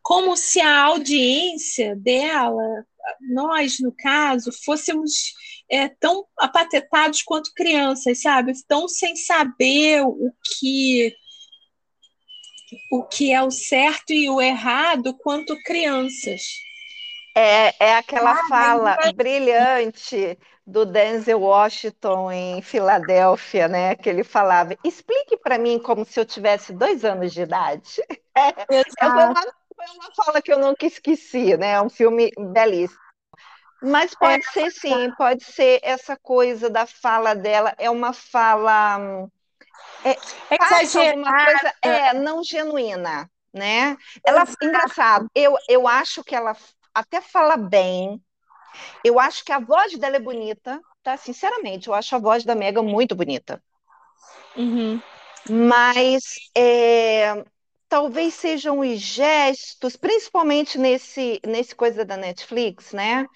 Como se a audiência dela, nós, no caso, fôssemos é, tão apatetados quanto crianças, sabe? Tão sem saber o que o que é o certo e o errado quanto crianças. É, é aquela ah, fala brilhante do Denzel Washington em Filadélfia, né? Que ele falava: explique para mim como se eu tivesse dois anos de idade. É, foi, uma, foi uma fala que eu nunca esqueci, né? É um filme belíssimo. Mas pode é, ser sim, pode ser essa coisa da fala dela, é uma fala é, exagerada, coisa, é não genuína, né? Ela, engraçado, eu, eu acho que ela até fala bem. Eu acho que a voz dela é bonita, tá? Sinceramente, eu acho a voz da Mega muito bonita. Uhum. Mas é, talvez sejam os gestos, principalmente nesse, nesse coisa da Netflix, né?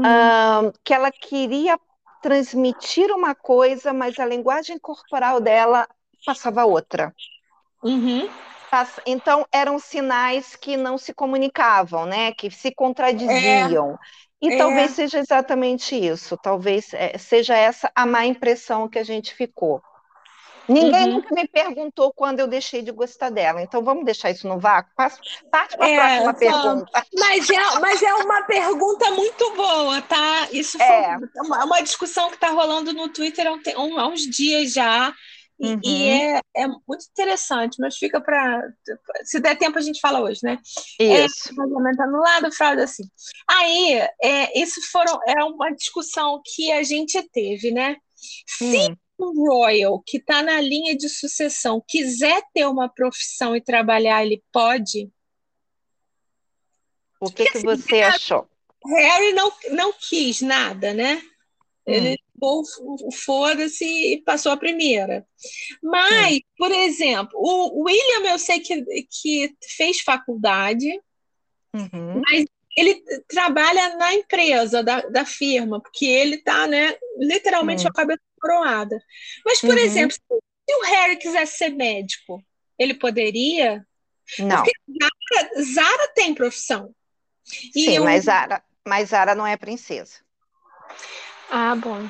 Uh, que ela queria transmitir uma coisa, mas a linguagem corporal dela passava outra. Uhum. Então, eram sinais que não se comunicavam, né? Que se contradiziam. É. E é. talvez seja exatamente isso, talvez é, seja essa a má impressão que a gente ficou. Ninguém uhum. nunca me perguntou quando eu deixei de gostar dela. Então vamos deixar isso no vácuo? Parte para a é, próxima pergunta. Mas é, mas é uma pergunta muito boa, tá? Isso é. foi uma, uma discussão que está rolando no Twitter há, um, há, uns dias já. E, uhum. e é, é, muito interessante, mas fica para. Se der tempo, a gente fala hoje, né? Isso. É, anulado, fraude assim. Aí, é, isso foram, é uma discussão que a gente teve, né? Se hum um royal que está na linha de sucessão quiser ter uma profissão e trabalhar, ele pode? O que, que você achou? Harry não, não quis nada, né? Ele hum. foda-se e passou a primeira. Mas, hum. por exemplo, o William eu sei que, que fez faculdade, uhum. mas ele trabalha na empresa da, da firma, porque ele está, né, literalmente hum. a cabeça coroada. Mas, por uhum. exemplo, se o Harry quisesse ser médico, ele poderia? Não. Porque Zara, Zara tem profissão. E Sim, mas, Zara, mas Zara não é princesa. Ah, bom.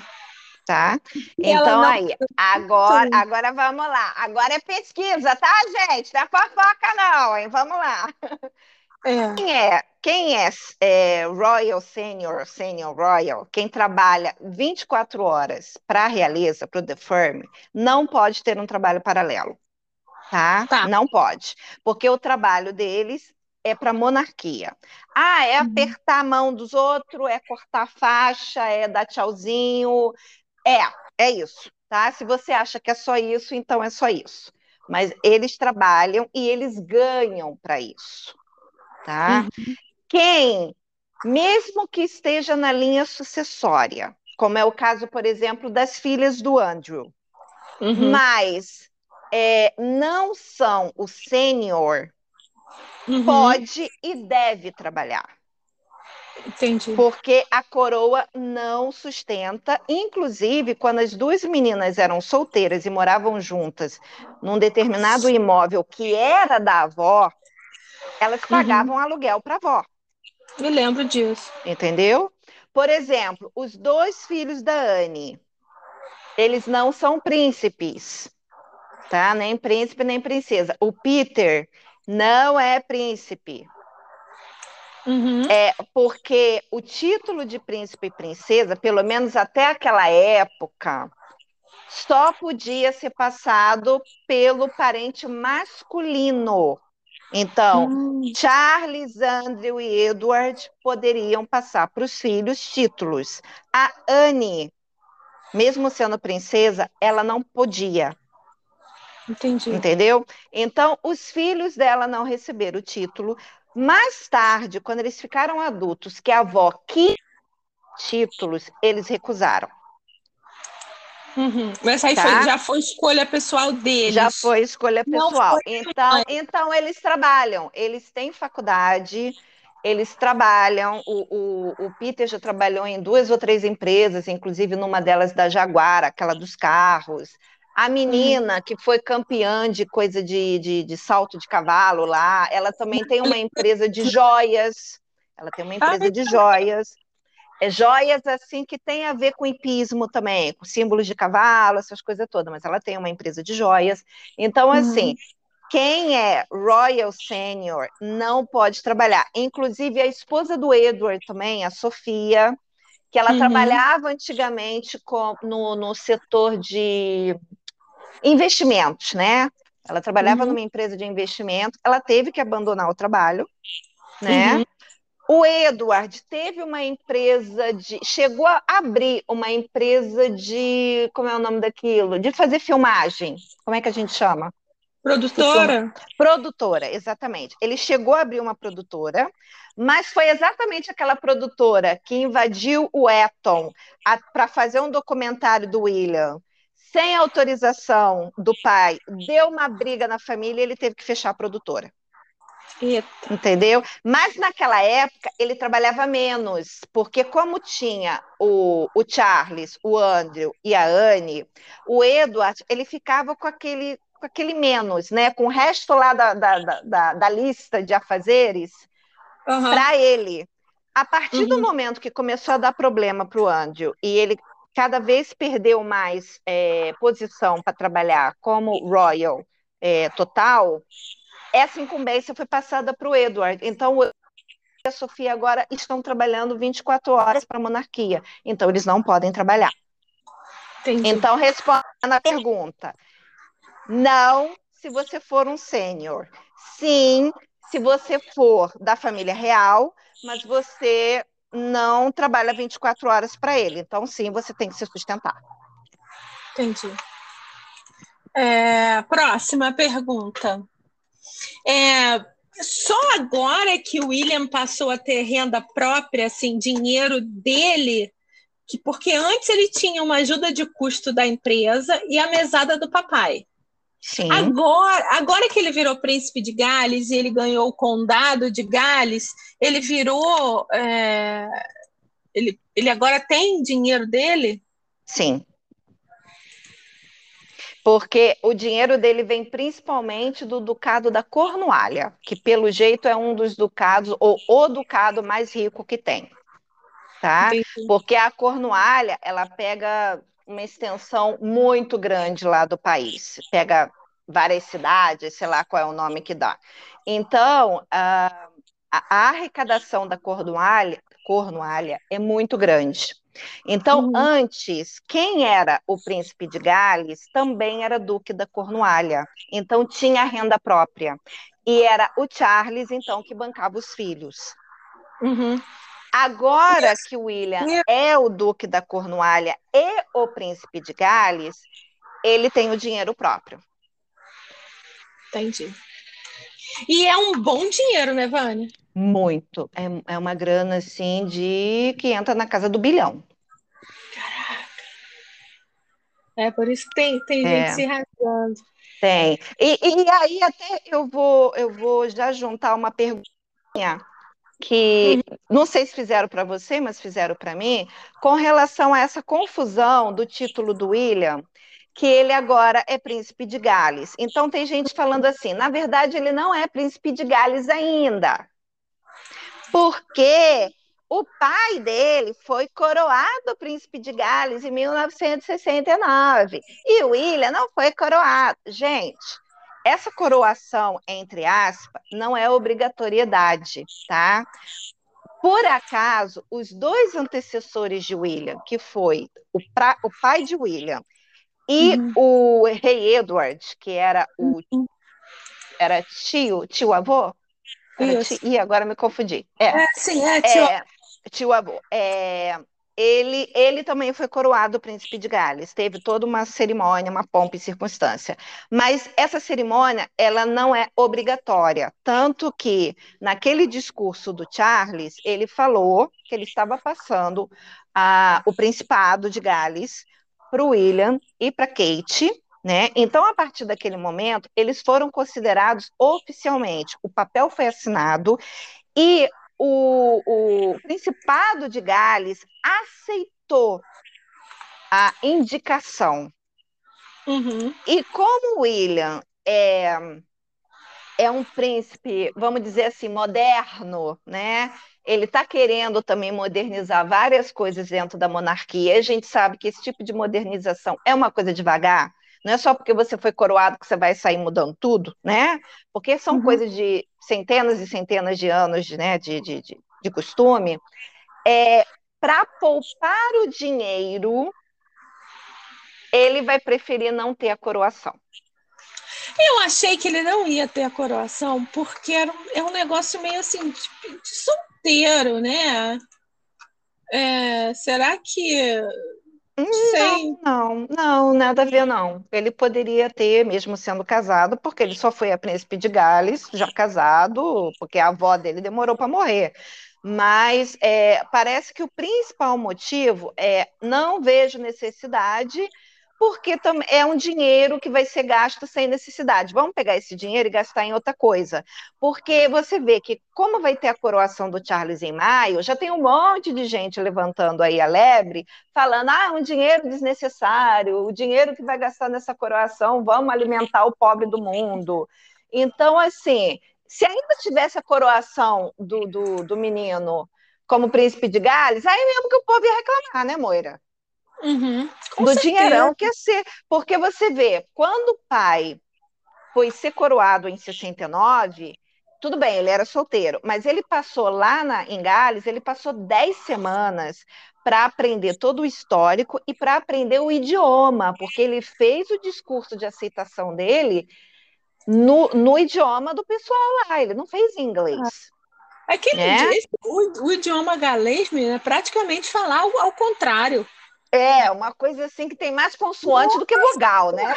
Tá? Então não... aí, agora, agora vamos lá. Agora é pesquisa, tá, gente? Não é fofoca não, hein? Vamos lá. É. Quem é, quem é, é, Royal Senior, Senior Royal, quem trabalha 24 horas para a realeza, para o The Firm, não pode ter um trabalho paralelo. Tá? tá? Não pode. Porque o trabalho deles é para monarquia. Ah, é uhum. apertar a mão dos outros, é cortar faixa, é dar tchauzinho. É, é isso, tá? Se você acha que é só isso, então é só isso. Mas eles trabalham e eles ganham para isso tá? Uhum. Quem, mesmo que esteja na linha sucessória, como é o caso, por exemplo, das filhas do Andrew, uhum. mas é, não são o sênior, uhum. pode e deve trabalhar. Entendi. Porque a coroa não sustenta. Inclusive, quando as duas meninas eram solteiras e moravam juntas num determinado imóvel que era da avó, elas uhum. pagavam uhum. aluguel para a avó. Me lembro disso. Entendeu? Por exemplo, os dois filhos da Anne, eles não são príncipes, tá? Nem príncipe, nem princesa. O Peter não é príncipe. Uhum. É porque o título de príncipe e princesa, pelo menos até aquela época, só podia ser passado pelo parente masculino. Então, hum. Charles, Andrew e Edward poderiam passar para os filhos títulos. A Anne, mesmo sendo princesa, ela não podia. Entendi. Entendeu? Então, os filhos dela não receberam o título. Mais tarde, quando eles ficaram adultos, que a avó quis títulos, eles recusaram. Uhum. Mas aí tá? foi, já foi escolha pessoal deles. Já foi escolha pessoal. Então, então, eles trabalham, eles têm faculdade, eles trabalham. O, o, o, Peter já trabalhou em duas ou três empresas, inclusive numa delas da Jaguar, aquela dos carros. A menina uhum. que foi campeã de coisa de, de, de, salto de cavalo lá, ela também tem uma empresa de joias. Ela tem uma empresa de joias é, joias assim que tem a ver com hipismo também, com símbolos de cavalo, essas coisas todas, mas ela tem uma empresa de joias. Então, assim, uhum. quem é Royal Senior não pode trabalhar. Inclusive, a esposa do Edward também, a Sofia, que ela uhum. trabalhava antigamente com, no, no setor de investimentos, né? Ela trabalhava uhum. numa empresa de investimento, ela teve que abandonar o trabalho, né? Uhum. O Edward teve uma empresa de. chegou a abrir uma empresa de. Como é o nome daquilo? De fazer filmagem. Como é que a gente chama? Produtora? Produtora, exatamente. Ele chegou a abrir uma produtora, mas foi exatamente aquela produtora que invadiu o Eton para fazer um documentário do William sem autorização do pai, deu uma briga na família e ele teve que fechar a produtora. Eita. Entendeu? Mas naquela época ele trabalhava menos, porque como tinha o, o Charles, o Andrew e a Anne, o Edward, ele ficava com aquele, com aquele menos, né? Com o resto lá da, da, da, da lista de afazeres uhum. para ele. A partir uhum. do momento que começou a dar problema para o Andrew e ele cada vez perdeu mais é, posição para trabalhar como Royal é, total, essa incumbência foi passada para o Edward. Então, e a Sofia agora estão trabalhando 24 horas para a monarquia. Então, eles não podem trabalhar. Entendi. Então, respondendo a pergunta: não se você for um sênior. Sim, se você for da família real, mas você não trabalha 24 horas para ele. Então, sim, você tem que se sustentar. Entendi. É, próxima pergunta. É, só agora que o William passou a ter renda própria, assim, dinheiro dele, que porque antes ele tinha uma ajuda de custo da empresa e a mesada do papai. Sim. Agora, agora que ele virou príncipe de Gales e ele ganhou o condado de Gales, ele virou. É, ele, ele agora tem dinheiro dele? Sim porque o dinheiro dele vem principalmente do ducado da Cornualha, que pelo jeito é um dos ducados, ou o ducado mais rico que tem. Tá? Porque a Cornualha, ela pega uma extensão muito grande lá do país, pega várias cidades, sei lá qual é o nome que dá. Então, a, a arrecadação da Cornualha, Cornualha é muito grande. Então, uhum. antes, quem era o príncipe de Gales também era duque da Cornualha. Então, tinha renda própria. E era o Charles, então, que bancava os filhos. Uhum. Agora que o William é o duque da Cornualha e o príncipe de Gales, ele tem o dinheiro próprio. Entendi. E é um bom dinheiro, né, Vânia? Muito. É, é uma grana, assim, de que entra na casa do bilhão. Caraca. É, por isso que tem, tem é. gente se rasgando. Tem. E, e aí até eu vou, eu vou já juntar uma perguntinha que não sei se fizeram para você, mas fizeram para mim, com relação a essa confusão do título do William, que ele agora é príncipe de Gales. Então tem gente falando assim, na verdade ele não é príncipe de Gales ainda porque o pai dele foi coroado príncipe de Gales em 1969 e William não foi coroado. Gente, essa coroação, entre aspas, não é obrigatoriedade, tá? Por acaso, os dois antecessores de William, que foi o, pra, o pai de William e uhum. o rei Edward, que era o uhum. era tio, tio avô, e agora me confundi. É, é sim, é tio, é, tio avô. É, ele, ele também foi coroado príncipe de Gales. Teve toda uma cerimônia, uma pompa e circunstância. Mas essa cerimônia, ela não é obrigatória. Tanto que, naquele discurso do Charles, ele falou que ele estava passando a, o principado de Gales para o William e para Kate, né? Então, a partir daquele momento, eles foram considerados oficialmente. O papel foi assinado e o, o Principado de Gales aceitou a indicação. Uhum. E como William é, é um príncipe, vamos dizer assim, moderno, né? Ele está querendo também modernizar várias coisas dentro da monarquia. A gente sabe que esse tipo de modernização é uma coisa devagar. Não é só porque você foi coroado que você vai sair mudando tudo, né? Porque são uhum. coisas de centenas e centenas de anos de, né, de, de, de, de costume. É, Para poupar o dinheiro, ele vai preferir não ter a coroação. Eu achei que ele não ia ter a coroação, porque era um, é um negócio meio assim, de, de solteiro, né? É, será que Não, não, não, nada a ver, não. Ele poderia ter, mesmo sendo casado, porque ele só foi a príncipe de Gales, já casado, porque a avó dele demorou para morrer. Mas é, parece que o principal motivo é não vejo necessidade porque é um dinheiro que vai ser gasto sem necessidade. Vamos pegar esse dinheiro e gastar em outra coisa. Porque você vê que, como vai ter a coroação do Charles em maio, já tem um monte de gente levantando aí a lebre, falando: ah, um dinheiro desnecessário, o dinheiro que vai gastar nessa coroação, vamos alimentar o pobre do mundo. Então, assim, se ainda tivesse a coroação do, do, do menino como príncipe de Gales, aí mesmo que o povo ia reclamar, né, Moira? Uhum, do certeza. dinheirão que ia ser. Porque você vê, quando o pai foi ser coroado em 69, tudo bem, ele era solteiro, mas ele passou lá na, em Gales, ele passou 10 semanas para aprender todo o histórico e para aprender o idioma, porque ele fez o discurso de aceitação dele no, no idioma do pessoal lá, ele não fez inglês. Aquele é né? o, o, idioma galês, é praticamente falar ao, ao contrário. É, uma coisa assim que tem mais consoante Nossa, do que vogal, né?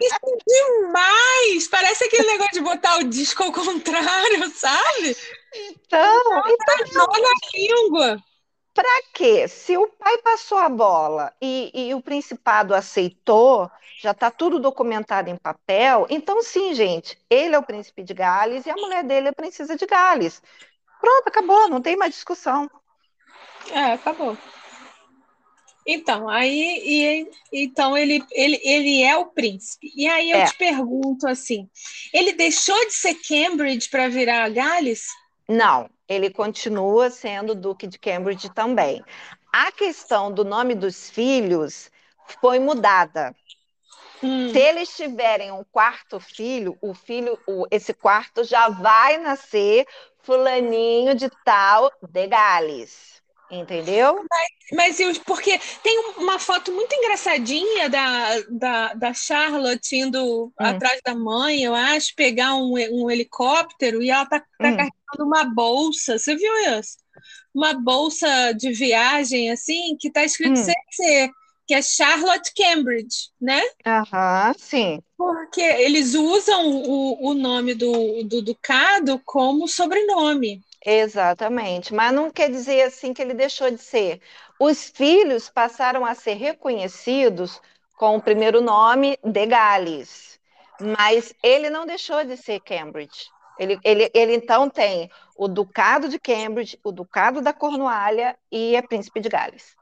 Isso demais! Parece aquele negócio de botar o disco ao contrário, sabe? Então, então na língua. Para quê? Se o pai passou a bola e, e o principado aceitou, já está tudo documentado em papel, então sim, gente, ele é o príncipe de Gales e a mulher dele é a princesa de Gales. Pronto, acabou, não tem mais discussão. É, acabou. Então, aí e, então ele, ele, ele é o príncipe. E aí eu é. te pergunto assim: ele deixou de ser Cambridge para virar Gales? Não, ele continua sendo Duque de Cambridge também. A questão do nome dos filhos foi mudada. Hum. Se eles tiverem um quarto filho, o filho, o, esse quarto já vai nascer fulaninho de tal de Gales. Entendeu? Mas, mas porque tem uma foto muito engraçadinha da, da, da Charlotte indo hum. atrás da mãe, eu acho, pegar um, um helicóptero e ela tá, tá hum. carregando uma bolsa. Você viu isso? Uma bolsa de viagem, assim, que tá escrito hum. CC, que é Charlotte Cambridge, né? Aham, sim. Porque eles usam o, o nome do, do ducado como sobrenome. Exatamente, mas não quer dizer assim que ele deixou de ser. Os filhos passaram a ser reconhecidos com o primeiro nome de Gales, mas ele não deixou de ser Cambridge. Ele, ele, ele então tem o Ducado de Cambridge, o Ducado da Cornualha e é Príncipe de Gales.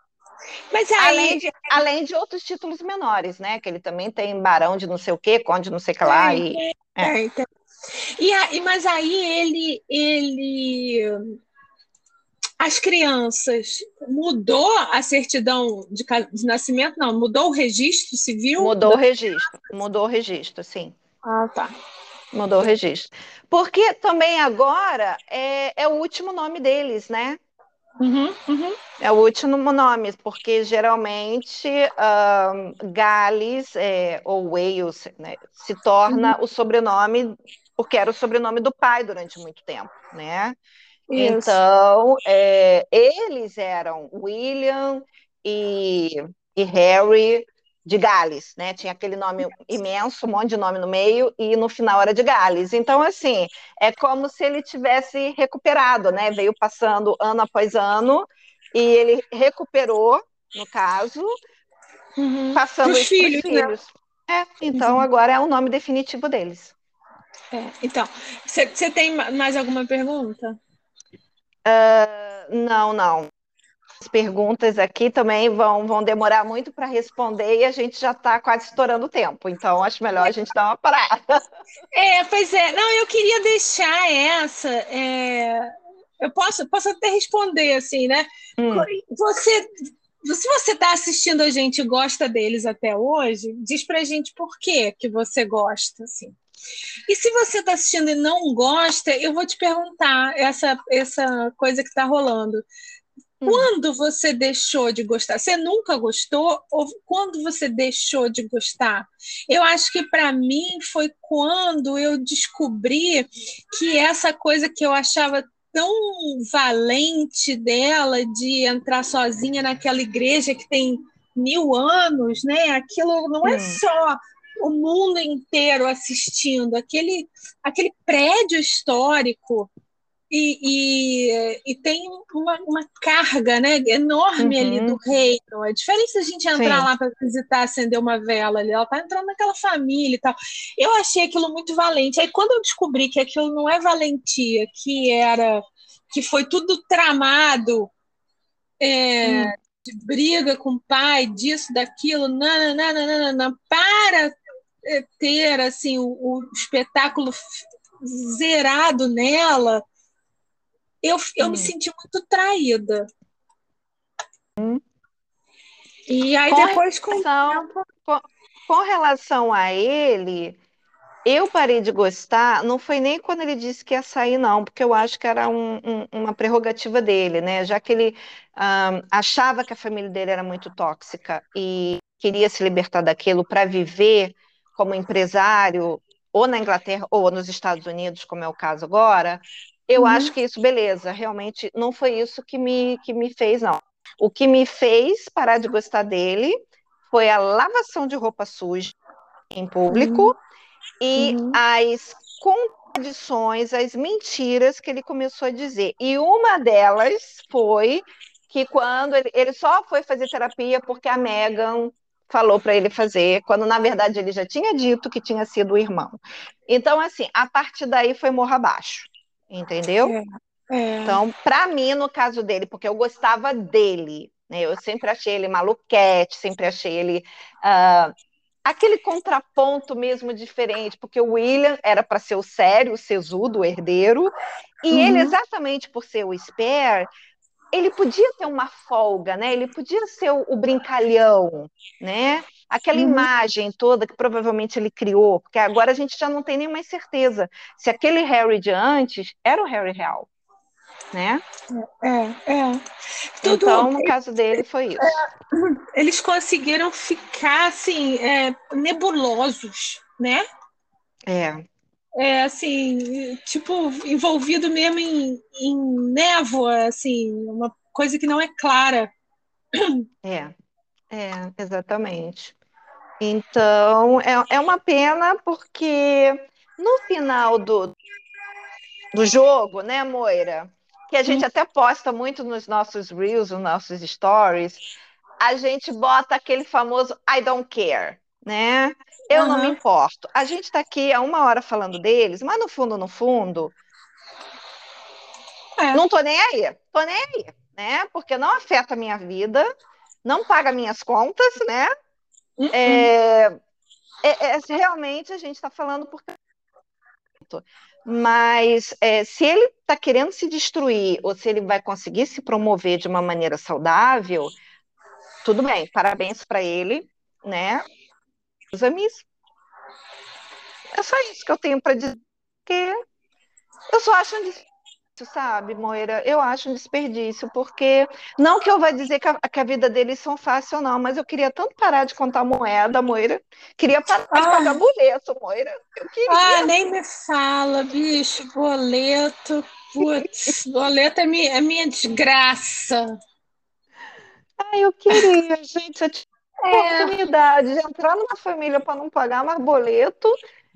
Mas aí... além, de, além de outros títulos menores, né? Que ele também tem Barão de não sei o quê, Conde de não sei o que lá. Tem, e, é. tem, e aí, mas aí ele, ele as crianças mudou a certidão de, de, nascimento? Não, mudou o registro civil? Mudou o registro, mudou o registro, sim. Ah, tá. Mudou o registro. Porque também agora é, é o último nome deles, né? Uhum, uhum. É o último nome, porque geralmente um, Gales é, ou Wales né, se torna uhum. o sobrenome porque era o sobrenome do pai durante muito tempo, né? Isso. Então, é, eles eram William e, e Harry de Gales, né? Tinha aquele nome imenso, um monte de nome no meio, e no final era de Gales. Então, assim, é como se ele tivesse recuperado, né? Veio passando ano após ano, e ele recuperou, no caso, uhum. passando os filhos. filhos. Né? É, então, uhum. agora é o nome definitivo deles. É, então, você tem mais alguma pergunta? Uh, não, não. As perguntas aqui também vão, vão demorar muito para responder e a gente já está quase estourando o tempo, então acho melhor a gente dar uma parada. É, pois é. Não, eu queria deixar essa. É... Eu posso, posso até responder assim, né? Hum. Você se você está assistindo a gente e gosta deles até hoje, diz pra gente por que que você gosta, assim. E se você está assistindo e não gosta, eu vou te perguntar essa, essa coisa que está rolando. Hum. Quando você deixou de gostar? Você nunca gostou? Ou quando você deixou de gostar? Eu acho que para mim foi quando eu descobri que essa coisa que eu achava tão valente dela de entrar sozinha naquela igreja que tem mil anos, né? Aquilo não é só o mundo inteiro assistindo, aquele, aquele prédio histórico e, e, e, tem uma, uma carga né, enorme uhum. ali do reino. É diferente se a gente entrar Sim. lá para visitar, acender uma vela ali, ela está entrando naquela família e tal. Eu achei aquilo muito valente. Aí quando eu descobri que aquilo não é valentia, que era que foi tudo tramado é, hum. de briga com o pai, disso, daquilo, nananana, para ter assim o, o espetáculo zerado nela eu, eu hum. me senti muito traída. Hum. E aí com depois relação, com, com relação a ele, eu parei de gostar, não foi nem quando ele disse que ia sair, não, porque eu acho que era um, um, uma prerrogativa dele, né? Já que ele um, achava que a família dele era muito tóxica e queria se libertar daquilo para viver como empresário, ou na Inglaterra ou nos Estados Unidos, como é o caso agora, eu uhum. acho que isso, beleza, realmente não foi isso que me, que me fez, não. O que me fez parar de gostar dele foi a lavação de roupa suja em público uhum. e uhum. as contradições, as mentiras que ele começou a dizer. E uma delas foi que quando ele, ele só foi fazer terapia porque a Megan falou para ele fazer, quando na verdade ele já tinha dito que tinha sido o irmão. Então, assim, a partir daí foi morra abaixo entendeu? É, é. Então, para mim, no caso dele, porque eu gostava dele, né? Eu sempre achei ele maluquete, sempre achei ele uh, aquele contraponto mesmo diferente, porque o William era para ser o sério, o sesudo, o herdeiro, e uhum. ele, exatamente por ser o spare, ele podia ter uma folga, né? Ele podia ser o, o brincalhão, né? Aquela uhum. imagem toda que provavelmente ele criou, porque agora a gente já não tem nem mais certeza se aquele Harry de antes era o Harry real, né? É, é. Tudo, então, no caso dele, foi isso. É, eles conseguiram ficar, assim, é, nebulosos, né? É é assim, tipo, envolvido mesmo em, em névoa, assim, uma coisa que não é clara. É, é, exatamente. Então, é, é uma pena porque no final do, do jogo, né, Moira? Que a gente até posta muito nos nossos reels, nos nossos stories, a gente bota aquele famoso I don't care, né? Eu uhum. não me importo. A gente está aqui há uma hora falando deles, mas no fundo, no fundo, é. não tô nem aí. Tô nem aí, né? Porque não afeta a minha vida, não paga minhas contas, né? Uhum. É, é, é, realmente a gente está falando por mas é, se ele está querendo se destruir ou se ele vai conseguir se promover de uma maneira saudável, tudo bem, parabéns para ele, né? Exames. É só isso que eu tenho para dizer, porque eu só acho um desperdício, sabe, Moira? Eu acho um desperdício, porque não que eu vá dizer que a, que a vida deles são fácil, não, mas eu queria tanto parar de contar moeda, Moira. Queria parar ah. de pagar boleto, Moira. Eu queria. Ah, nem me fala, bicho, boleto. Putz, boleto é minha, é minha desgraça. Ai, eu queria, gente. Eu é. oportunidade de entrar numa família para não pagar mais boleto,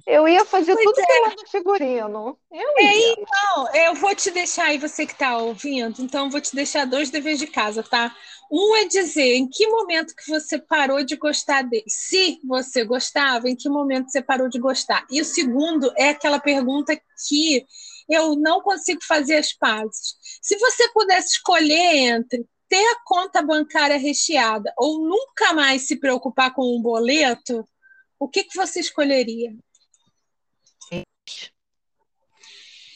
eu ia fazer pois tudo é. do figurino. Eu é, ia. então, eu vou te deixar aí, você que está ouvindo, então vou te deixar dois deveres de casa, tá? Um é dizer em que momento que você parou de gostar dele. Se você gostava, em que momento você parou de gostar. E o segundo é aquela pergunta que eu não consigo fazer as pazes. Se você pudesse escolher entre ter a conta bancária recheada ou nunca mais se preocupar com um boleto, o que, que você escolheria?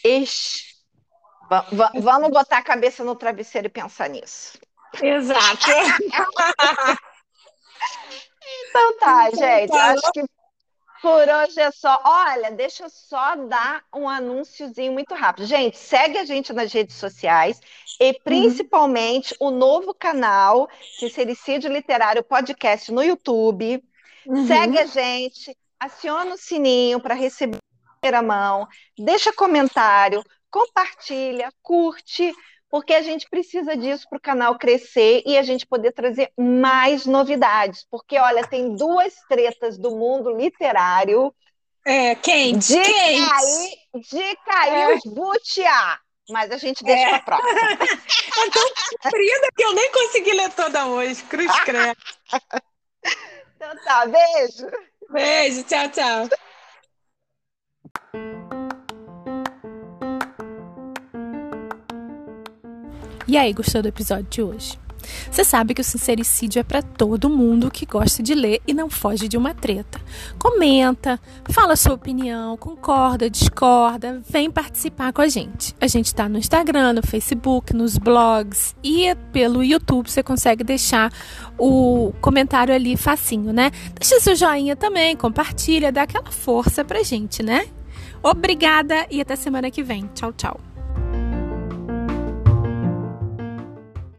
Ixi. Vamos botar a cabeça no travesseiro e pensar nisso. Exato. então tá, gente. Acho que por hoje é só. Olha, deixa eu só dar um anúnciozinho muito rápido. Gente, segue a gente nas redes sociais e principalmente uhum. o novo canal Sincericídio Literário Podcast no YouTube. Uhum. Segue a gente, aciona o sininho para receber a mão, deixa comentário, compartilha, curte, porque a gente precisa disso para o canal crescer e a gente poder trazer mais novidades. Porque, olha, tem duas tretas do mundo literário. É, quente, de quente. cair, de cair é. os butiá. Mas a gente deixa é. para próxima. é tão comprida que eu nem consegui ler toda hoje. Cruz credo. então tá, beijo. Beijo, tchau, tchau. E aí, gostou do episódio de hoje? Você sabe que o sincericídio é para todo mundo que gosta de ler e não foge de uma treta. Comenta, fala sua opinião, concorda, discorda, vem participar com a gente. A gente está no Instagram, no Facebook, nos blogs e pelo YouTube você consegue deixar o comentário ali facinho, né? Deixa seu joinha também, compartilha, dá aquela força pra gente, né? Obrigada e até semana que vem. Tchau, tchau.